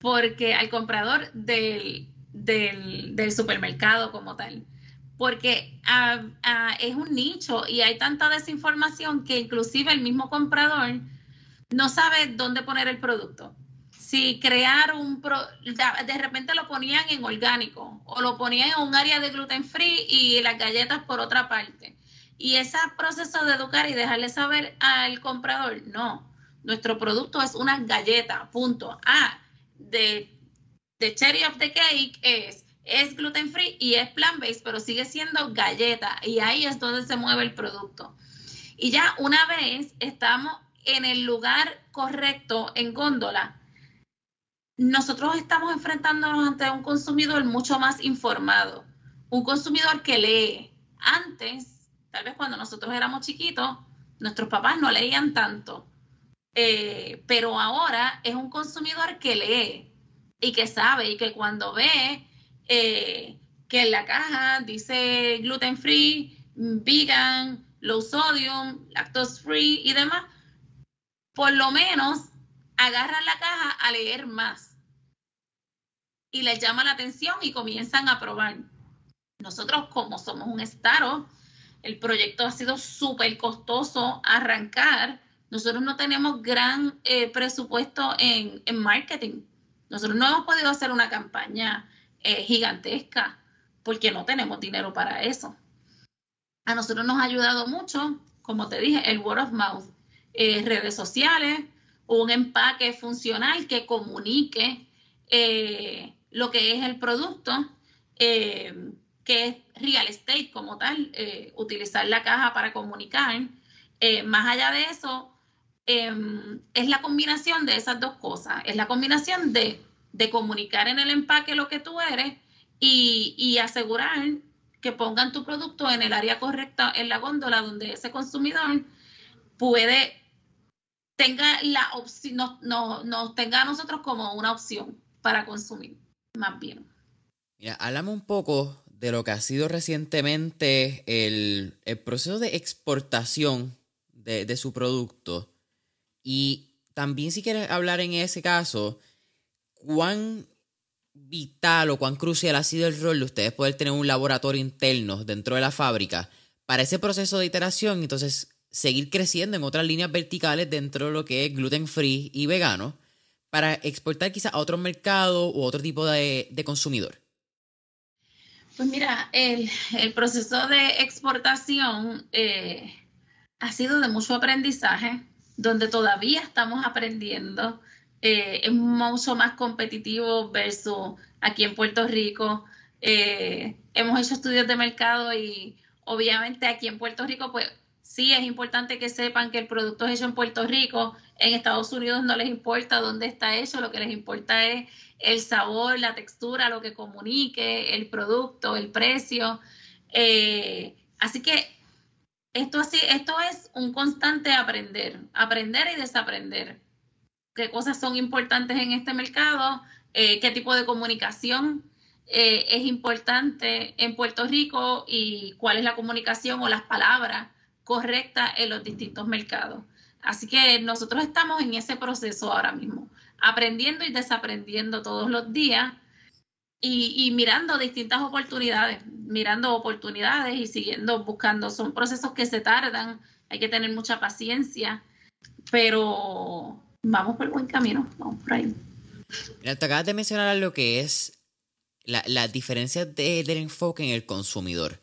Porque al comprador del, del, supermercado como tal. Porque ah, ah, es un nicho y hay tanta desinformación que inclusive el mismo comprador no sabe dónde poner el producto. Si crear un... Pro, de repente lo ponían en orgánico o lo ponían en un área de gluten free y las galletas por otra parte y ese proceso de educar y dejarle saber al comprador, no, nuestro producto es una galleta, punto. Ah, de, cherry of the cake es, es gluten free y es plant based, pero sigue siendo galleta y ahí es donde se mueve el producto. Y ya una vez estamos en el lugar correcto en góndola, nosotros estamos enfrentándonos ante un consumidor mucho más informado, un consumidor que lee. Antes Tal vez cuando nosotros éramos chiquitos, nuestros papás no leían tanto. Eh, pero ahora es un consumidor que lee y que sabe y que cuando ve eh, que en la caja dice gluten free, vegan, low sodium, lactose free y demás, por lo menos agarran la caja a leer más y les llama la atención y comienzan a probar. Nosotros como somos un startup, el proyecto ha sido súper costoso arrancar. Nosotros no tenemos gran eh, presupuesto en, marketing. Nosotros no hemos podido hacer una campaña gigantesca, porque no tenemos dinero para eso. A nosotros nos ha ayudado mucho, como te dije, el word of mouth, eh, redes sociales, un empaque funcional que comunique eh, lo que es el producto, eh, que es real estate como tal, utilizar la caja para comunicar. más allá de eso, em, es la combinación de esas dos cosas, es la combinación de, comunicar en el empaque lo que tú eres y, y asegurar que pongan tu producto en el área correcta en la góndola donde ese consumidor puede tenga la opción, nos no, no, tenga a nosotros como una opción para consumir, más bien. Mira, háblame un poco de lo que ha sido recientemente el, proceso de exportación de, de, su producto. Y también si quieres hablar en ese caso, cuán vital o cuán crucial ha sido el rol de ustedes poder tener un laboratorio interno dentro de la fábrica para ese proceso de iteración, entonces seguir creciendo en otras líneas verticales dentro de lo que es gluten free y vegano para exportar quizás a otro mercado u otro tipo de, consumidor? Pues mira, el, proceso de exportación eh, ha sido de mucho aprendizaje, donde todavía estamos aprendiendo eh, es mucho más competitivo versus aquí en Puerto Rico. Eh, hemos hecho estudios de mercado y obviamente aquí en Puerto Rico, pues sí es importante que sepan que el producto es hecho en Puerto Rico. En Estados Unidos no les importa dónde está hecho, lo que les importa es el sabor, la textura, lo que comunique, el producto, el precio. Eh, así que esto, así, esto es un constante aprender, aprender y desaprender qué cosas son importantes en este mercado, eh, qué tipo de comunicación eh, es importante en Puerto Rico y cuál es la comunicación o las palabras correctas en los distintos mercados. Así que nosotros estamos en ese proceso ahora mismo, aprendiendo y desaprendiendo todos los días y, mirando distintas oportunidades, mirando oportunidades y siguiendo buscando. Son procesos que se tardan, hay que tener mucha paciencia, pero vamos por el buen camino, vamos por ahí. Mira, te acabas de mencionar lo que es la, la diferencia del enfoque en el consumidor.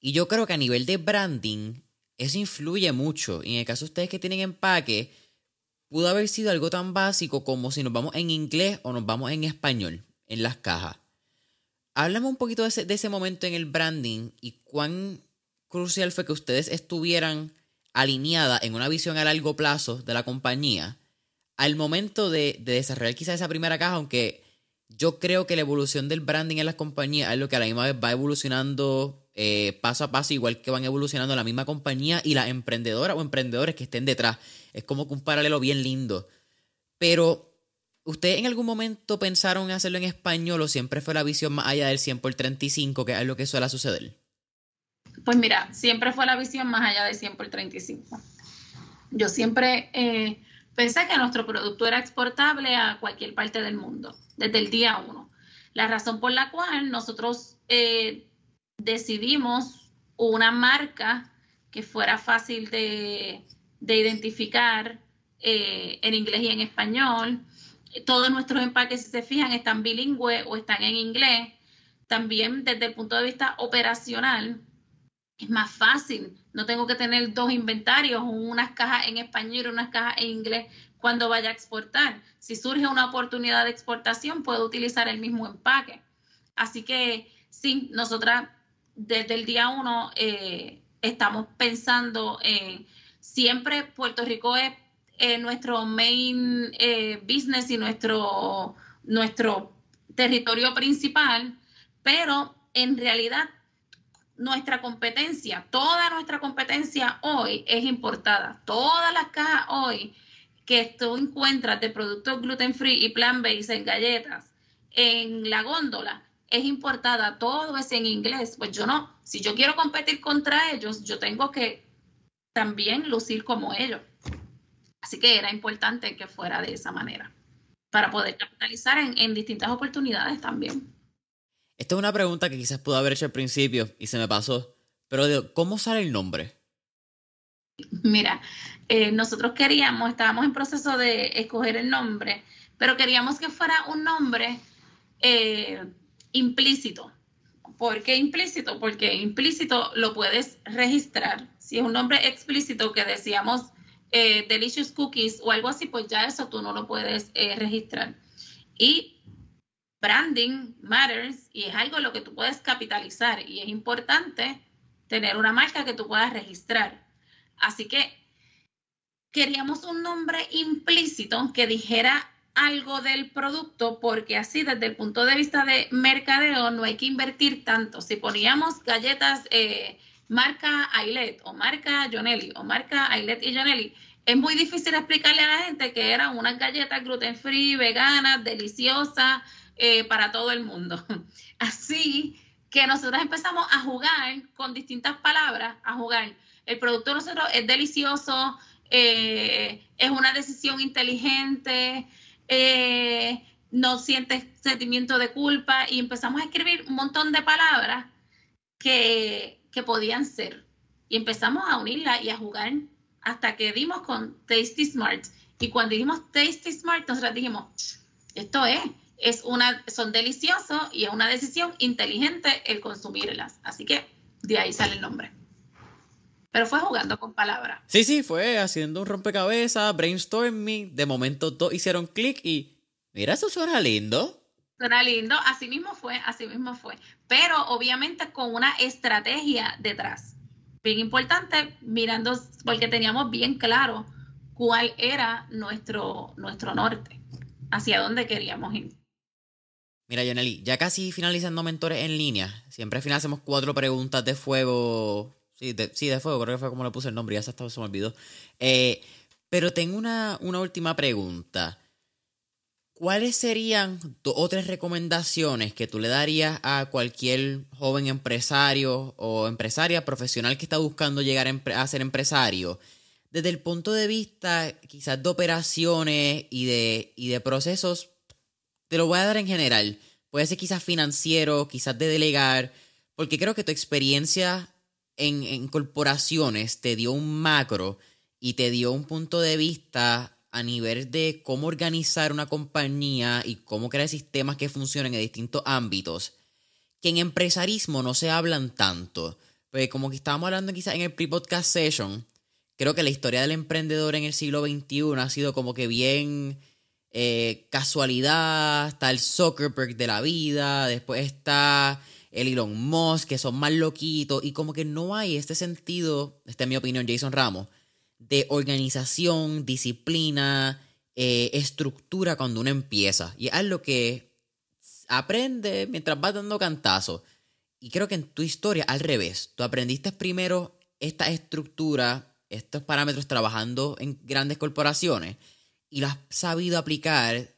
Y yo creo que a nivel de branding, eso influye mucho. Y en el caso de ustedes que tienen empaque, pudo haber sido algo tan básico como si nos vamos en inglés o nos vamos en español en las cajas. Háblame un poquito de ese, de ese momento en el branding y cuán crucial fue que ustedes estuvieran alineadas en una visión a largo plazo de la compañía al momento de, desarrollar quizás esa primera caja, aunque yo creo que la evolución del branding en las compañías es lo que a la misma vez va evolucionando eh, paso a paso, igual que van evolucionando la misma compañía y las emprendedoras o emprendedores que estén detrás. Es como que un paralelo bien lindo. Pero, ¿ustedes en algún momento pensaron en hacerlo en español o siempre fue la visión más allá del 100 por 35, que es lo que suele suceder? Pues mira, siempre fue la visión más allá del 100 por 35. Yo siempre... Eh, Pensé que nuestro producto era exportable a cualquier parte del mundo, desde el día uno. La razón por la cual nosotros eh, decidimos una marca que fuera fácil de, identificar eh, en inglés y en español. Todos nuestros empaques, si se fijan, están bilingües o están en inglés. También desde el punto de vista operacional, es más fácil. No tengo que tener dos inventarios, unas cajas en español y unas cajas en inglés cuando vaya a exportar. Si surge una oportunidad de exportación, puedo utilizar el mismo empaque. Así que sí, nosotras desde el día uno eh, estamos pensando en siempre Puerto Rico es nuestro main eh, business y nuestro, nuestro territorio principal, pero en realidad nuestra competencia, toda nuestra competencia hoy es importada. Todas las cajas hoy que tú encuentras de productos gluten free y plant based en galletas en la góndola es importada, todo es en inglés. Pues yo no, si yo quiero competir contra ellos, yo tengo que también lucir como ellos. Así que era importante que fuera de esa manera para poder capitalizar en, en distintas oportunidades también. Esta es una pregunta que quizás pudo haber hecho al principio y se me pasó, pero ¿cómo sale el nombre? Mira, eh, nosotros queríamos, estábamos en proceso de escoger el nombre, pero queríamos que fuera un nombre eh, implícito. ¿Por qué implícito? Porque implícito lo puedes registrar. Si es un nombre explícito que decíamos eh, Delicious Cookies o algo así, pues ya eso tú no lo puedes eh, registrar. Y branding matters y es algo lo que tú puedes capitalizar y es importante tener una marca que tú puedas registrar. Así que queríamos un nombre implícito que dijera algo del producto porque así desde el punto de vista de mercadeo no hay que invertir tanto. Si poníamos galletas eh, marca Ailet o marca Jonelli o marca Ailet y Jonelli, es muy difícil explicarle a la gente que eran unas galletas gluten free, veganas, deliciosas eh, para todo el mundo. Así que nosotros empezamos a jugar con distintas palabras, a jugar. El producto de nosotros es delicioso, eh, es una decisión inteligente, eh, no sientes sentimiento de culpa y empezamos a escribir un montón de palabras que, podían ser. Y empezamos a unirla y a jugar hasta que dimos con Tasty Smart. Y cuando dijimos Tasty Smart, nosotros dijimos, esto es, es una, son deliciosos y es una decisión inteligente el consumirlas. Así que de ahí sale el nombre. Pero fue jugando con palabras. Sí, sí, fue haciendo un rompecabezas, brainstorming. De momento todos hicieron clic y mira, eso suena lindo. Suena lindo, así mismo fue, así mismo fue. Pero obviamente con una estrategia detrás. Bien importante, mirando, porque teníamos bien claro cuál era nuestro, nuestro norte, hacia dónde queríamos ir. Mira, Yoneli, ya casi finalizando mentores en línea, siempre al final hacemos cuatro preguntas de fuego Sí de, sí, de fuego, creo que fue como le puse el nombre, ya se, se me olvidó. Eh, pero tengo una, una última pregunta. ¿Cuáles serían dos o tres recomendaciones que tú le darías a cualquier joven empresario o empresaria profesional que está buscando llegar a ser empresario? Desde el punto de vista quizás de operaciones y de, y de procesos, te lo voy a dar en general. Puede ser quizás financiero, quizás de delegar, porque creo que tu experiencia en, corporaciones te dio un macro y te dio un punto de vista a nivel de cómo organizar una compañía y cómo crear sistemas que funcionen en distintos ámbitos, que en empresarismo no se hablan tanto. Porque como que estábamos hablando quizás en el pre-podcast session, creo que la historia del emprendedor en el siglo XXI ha sido como que bien eh, casualidad, está el Zuckerberg de la vida, después está el Elon Musk, que son más loquitos, y como que no hay este sentido, esta es mi opinión, Jason Ramos, de organización, disciplina, eh, estructura cuando uno empieza. Y es lo que aprende mientras vas dando cantazos. Y creo que en tu historia, al revés, tú aprendiste primero esta estructura, estos parámetros trabajando en grandes corporaciones y lo has sabido aplicar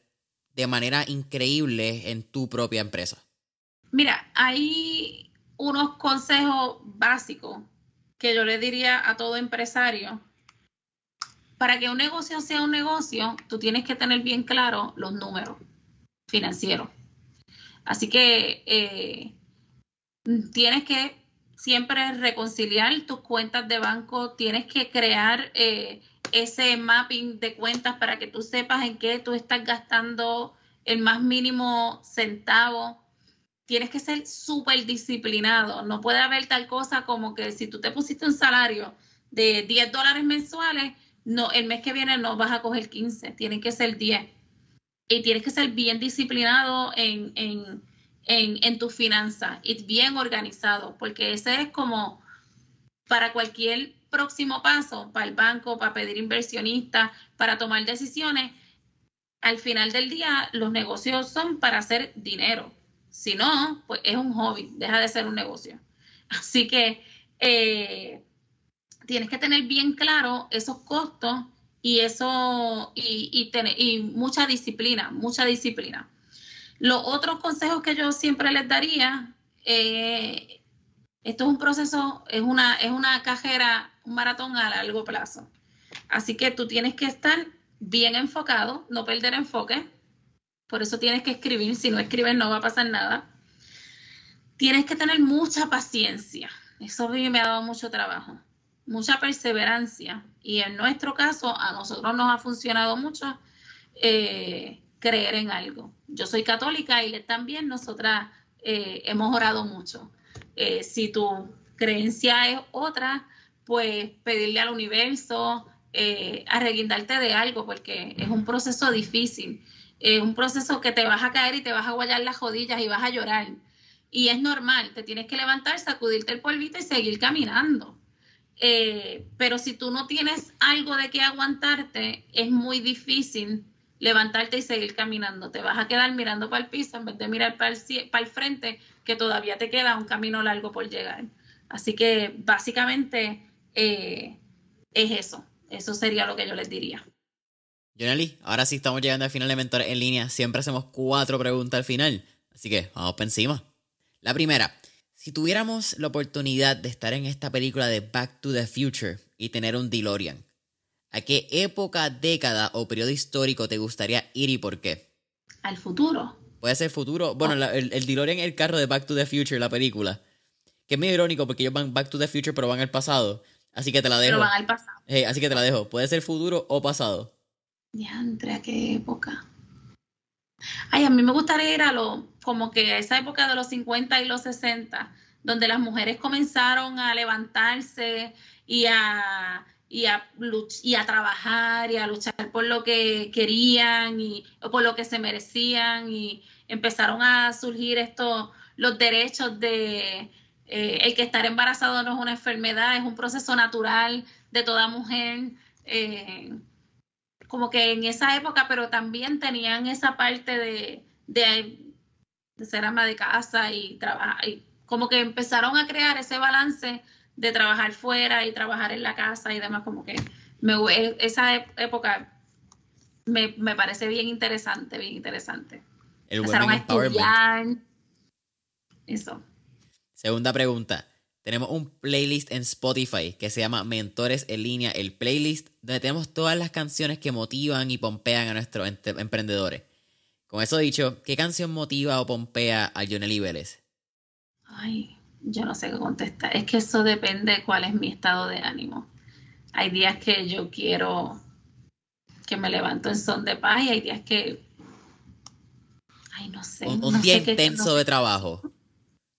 de manera increíble en tu propia empresa. Mira, hay unos consejos básicos que yo le diría a todo empresario. Para que un negocio sea un negocio, tú tienes que tener bien claro los números financieros. Así que eh, tienes que siempre reconciliar tus cuentas de banco, tienes que crear eh, ese mapping de cuentas para que tú sepas en qué tú estás gastando el más mínimo centavo tienes que ser súper disciplinado. No puede haber tal cosa como que si tú te pusiste un salario de 10 dólares mensuales, no, el mes que viene no vas a coger 15, tienen que ser 10. Y tienes que ser bien disciplinado en, en, en, en tu finanza y bien organizado, porque ese es como para cualquier próximo paso, para el banco, para pedir inversionistas, para tomar decisiones. Al final del día, los negocios son para hacer dinero si no, pues es un hobby, deja de ser un negocio. Así que eh, tienes que tener bien claro esos costos y eso y, tener, y mucha disciplina, mucha disciplina. Los otros consejos que yo siempre les daría, eh, esto es un proceso, es una, es una cajera, un maratón a largo plazo. Así que tú tienes que estar bien enfocado, no perder enfoque, por eso tienes que escribir, si no escribes no va a pasar nada. Tienes que tener mucha paciencia, eso a mí me ha dado mucho trabajo, mucha perseverancia y en nuestro caso a nosotros nos ha funcionado mucho eh, creer en algo. Yo soy católica y también nosotras eh, hemos orado mucho. Eh, si tu creencia es otra, pues pedirle al universo, eh, arreguindarte de algo, porque es un proceso difícil, es un proceso que te vas a caer y te vas a guayar las rodillas y vas a llorar. Y es normal, te tienes que levantar, sacudirte el polvito y seguir caminando. Eh, pero si tú no tienes algo de qué aguantarte, es muy difícil levantarte y seguir caminando. Te vas a quedar mirando para el piso en vez de mirar para el, para el frente, que todavía te queda un camino largo por llegar. Así que básicamente eh, es eso. Eso sería lo que yo les diría. Joneli, ahora sí estamos llegando al final de Mentores en línea. Siempre hacemos cuatro preguntas al final. Así que vamos para encima. La primera, si tuviéramos la oportunidad de estar en esta película de Back to the Future y tener un DeLorean, ¿a qué época, década o periodo histórico te gustaría ir y por qué? Al futuro. Puede ser futuro. Bueno, oh. el, el, DeLorean es el carro de Back to the Future, la película. Que es medio irónico porque ellos van Back to the Future pero van al pasado. Así que te la dejo. Pero van al pasado. Eh, así que te la dejo. Puede ser futuro o pasado. Ya, entre a qué época. Ay, a mí me gustaría ir a lo, como que a esa época de los 50 y los 60, donde las mujeres comenzaron a levantarse y a, y a, y a trabajar y a luchar por lo que querían y por lo que se merecían y empezaron a surgir estos, los derechos de eh, el que estar embarazado no es una enfermedad, es un proceso natural de toda mujer. Eh, como que en esa época, pero también tenían esa parte de, de, ser ama de casa y trabajar, y como que empezaron a crear ese balance de trabajar fuera y trabajar en la casa y demás, como que me, esa época me, me parece bien interesante, bien interesante. empezaron a estudiar. Eso. Segunda pregunta. Tenemos un playlist en Spotify que se llama Mentores en línea, el playlist, donde tenemos todas las canciones que motivan y pompean a nuestros emprendedores. Con eso dicho, ¿qué canción motiva o pompea a Jonely Vélez? Ay, yo no sé qué contestar. Es que eso depende de cuál es mi estado de ánimo. Hay días que yo quiero que me levanto en son de paz y hay días que... Ay, no sé. Un, día intenso de trabajo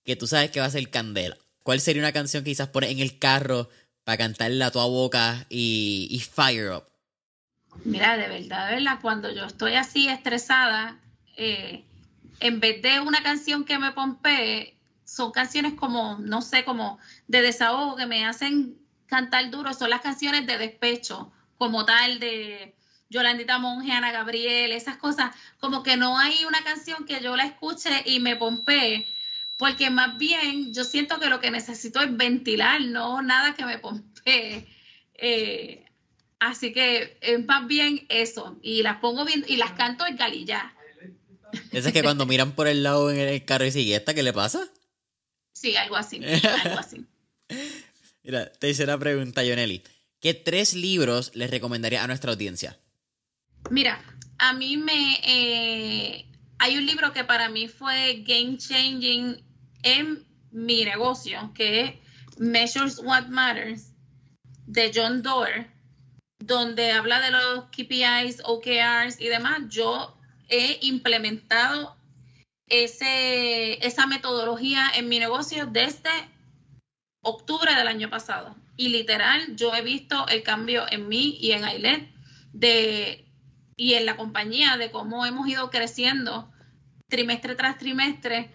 que tú sabes que va a ser candela. ¿Cuál sería una canción que quizás pones en el carro para cantarla a tu boca y, fire up? Mira, de verdad, de verdad, cuando yo estoy así estresada, eh, en vez de una canción que me pompee, son canciones como, no sé, como de desahogo que me hacen cantar duro, son las canciones de despecho, como tal de Yolandita Monge, Ana Gabriel, esas cosas, como que no hay una canción que yo la escuche y me pompee, porque más bien yo siento que lo que necesito es ventilar, no nada que me pompe. Eh, así que es más bien eso, y las pongo bien, y las canto en galilla. ¿Esa es que cuando miran por el lado en el carro y sigue esta, qué le pasa? Sí, algo así, algo así. Mira, tercera pregunta, Yoneli. ¿Qué tres libros les recomendaría a nuestra audiencia? Mira, a mí me... Eh, hay un libro que para mí fue game changing en mi negocio, que es Measures What Matters, de John Doerr, donde habla de los KPIs, OKRs y demás, yo he implementado ese, esa metodología en mi negocio desde octubre del año pasado. Y literal, yo he visto el cambio en mí y en Ailet de, y en la compañía de cómo hemos ido creciendo trimestre tras trimestre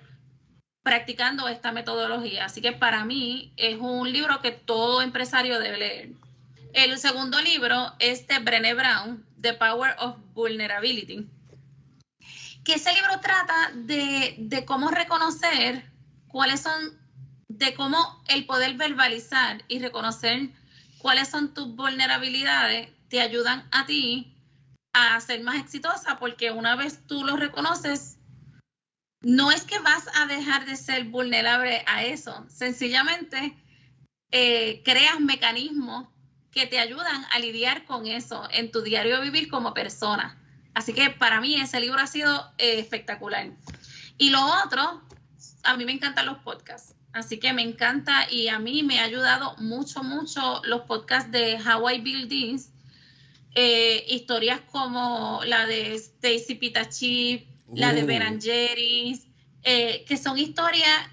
practicando esta metodología. Así que para mí es un libro que todo empresario debe leer. El segundo libro es de Brené Brown, The Power of Vulnerability, que ese libro trata de, de cómo reconocer cuáles son, de cómo el poder verbalizar y reconocer cuáles son tus vulnerabilidades te ayudan a ti a ser más exitosa, porque una vez tú lo reconoces, no es que vas a dejar de ser vulnerable a eso, sencillamente eh, creas mecanismos que te ayudan a lidiar con eso en tu diario vivir como persona. Así que para mí ese libro ha sido eh, espectacular. Y lo otro, a mí me encantan los podcasts. Así que me encanta y a mí me ha ayudado mucho, mucho los podcasts de How I Build This. Eh, historias como la de Stacy Pitachi, la de Berangeris, eh, que son historias,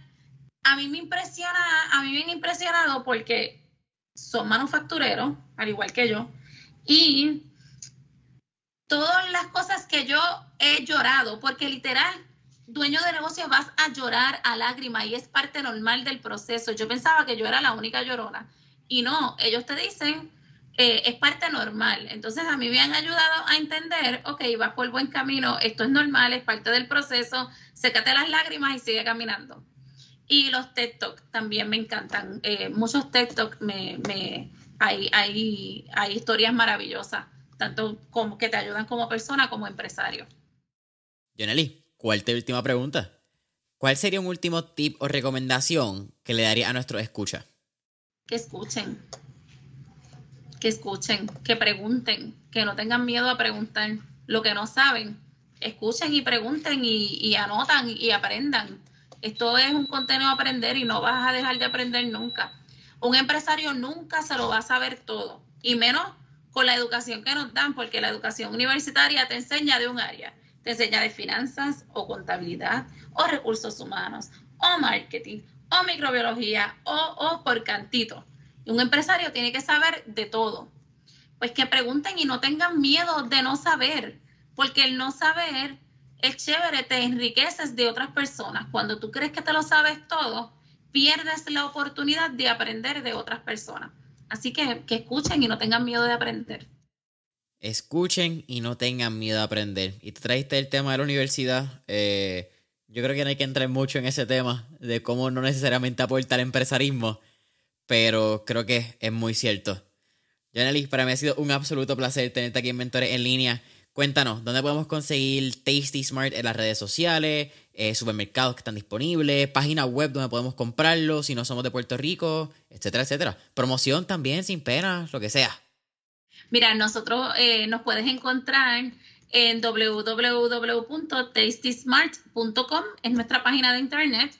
a mí me impresiona, a mí me han impresionado porque son manufactureros, al igual que yo, y todas las cosas que yo he llorado, porque literal, dueño de negocio vas a llorar a lágrimas y es parte normal del proceso. Yo pensaba que yo era la única llorona y no, ellos te dicen, eh, es parte normal. Entonces a mí me han ayudado a entender, ok, vas por buen camino, esto es normal, es parte del proceso, sécate las lágrimas y sigue caminando. Y los TED Talk también me encantan. Eh, muchos TED Talk me, me, hay, hay, hay historias maravillosas, tanto como que te ayudan como persona como empresario. Jonely, ¿cuál te última pregunta? ¿Cuál sería un último tip o recomendación que le daría a nuestros escuchas? Que escuchen, que escuchen, que pregunten, que no tengan miedo a preguntar lo que no saben. Escuchen y pregunten y, anotan y aprendan. Esto es un contenido a aprender y no vas a dejar de aprender nunca. Un empresario nunca se lo va a saber todo, y menos con la educación que nos dan, porque la educación universitaria te enseña de un área, te enseña de finanzas o contabilidad o recursos humanos o marketing o microbiología o por cantito un empresario tiene que saber de todo. Pues que pregunten y no tengan miedo de no saber, porque el no saber es chévere, te enriqueces de otras personas. Cuando tú crees que te lo sabes todo, pierdes la oportunidad de aprender de otras personas. Así que que escuchen y no tengan miedo de aprender. Escuchen y no tengan miedo de aprender. Y te trajiste el tema de la universidad. Eh, yo creo que no hay que entrar mucho en ese tema de cómo no necesariamente aporta al empresarismo pero creo que es muy cierto. Janely, para mí ha sido un absoluto placer tenerte aquí en Mentores en línea. Cuéntanos, ¿dónde podemos conseguir Tasty Smart en las redes sociales? Eh, supermercados que están disponibles, página web donde podemos comprarlo si no somos de Puerto Rico, etcétera, etcétera. Promoción también, sin pena, lo que sea. Mira, nosotros eh, nos puedes encontrar en www.tastysmart.com, es nuestra página de internet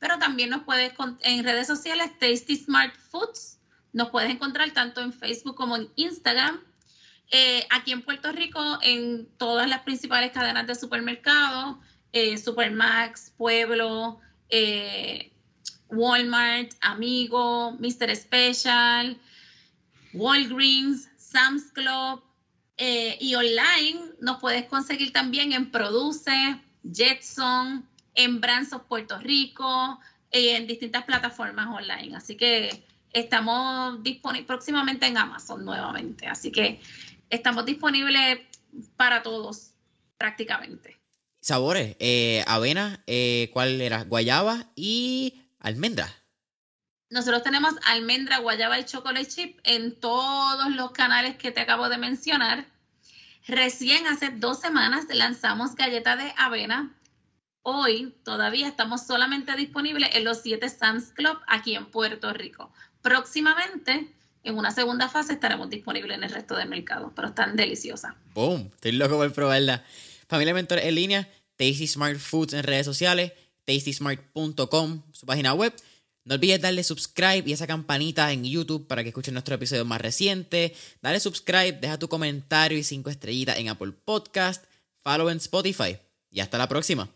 pero también nos puedes en redes sociales Tasty Smart Foods. Nos puedes encontrar tanto en Facebook como en Instagram. Eh, aquí en Puerto Rico, en todas las principales cadenas de supermercados, eh, Supermax, Pueblo, eh, Walmart, Amigo, Mr. Special, Walgreens, Sam's Club y online nos puedes conseguir también en Produce, Jetson, en Branzos Puerto Rico, eh, en distintas plataformas online. Así que estamos disponibles próximamente en Amazon nuevamente. Así que estamos disponibles para todos prácticamente. Sabores, eh, avena, eh, ¿cuál era? Guayaba y almendra. Nosotros tenemos almendra, guayaba y chocolate chip en todos los canales que te acabo de mencionar. Recién hace dos semanas lanzamos galleta de avena Hoy todavía estamos solamente disponibles en los siete Sam's Club aquí en Puerto Rico. Próximamente, en una segunda fase, estaremos disponibles en el resto del mercado, pero están deliciosas. ¡Boom! Estoy loco por probarla. Familia Mentor en línea, Tasty Smart Foods en redes sociales, tastysmart.com, su página web. No olvides darle subscribe y esa campanita en YouTube para que escuchen nuestro episodio más reciente. Dale subscribe, deja tu comentario y cinco estrellitas en Apple Podcast, follow en Spotify. Y hasta la próxima.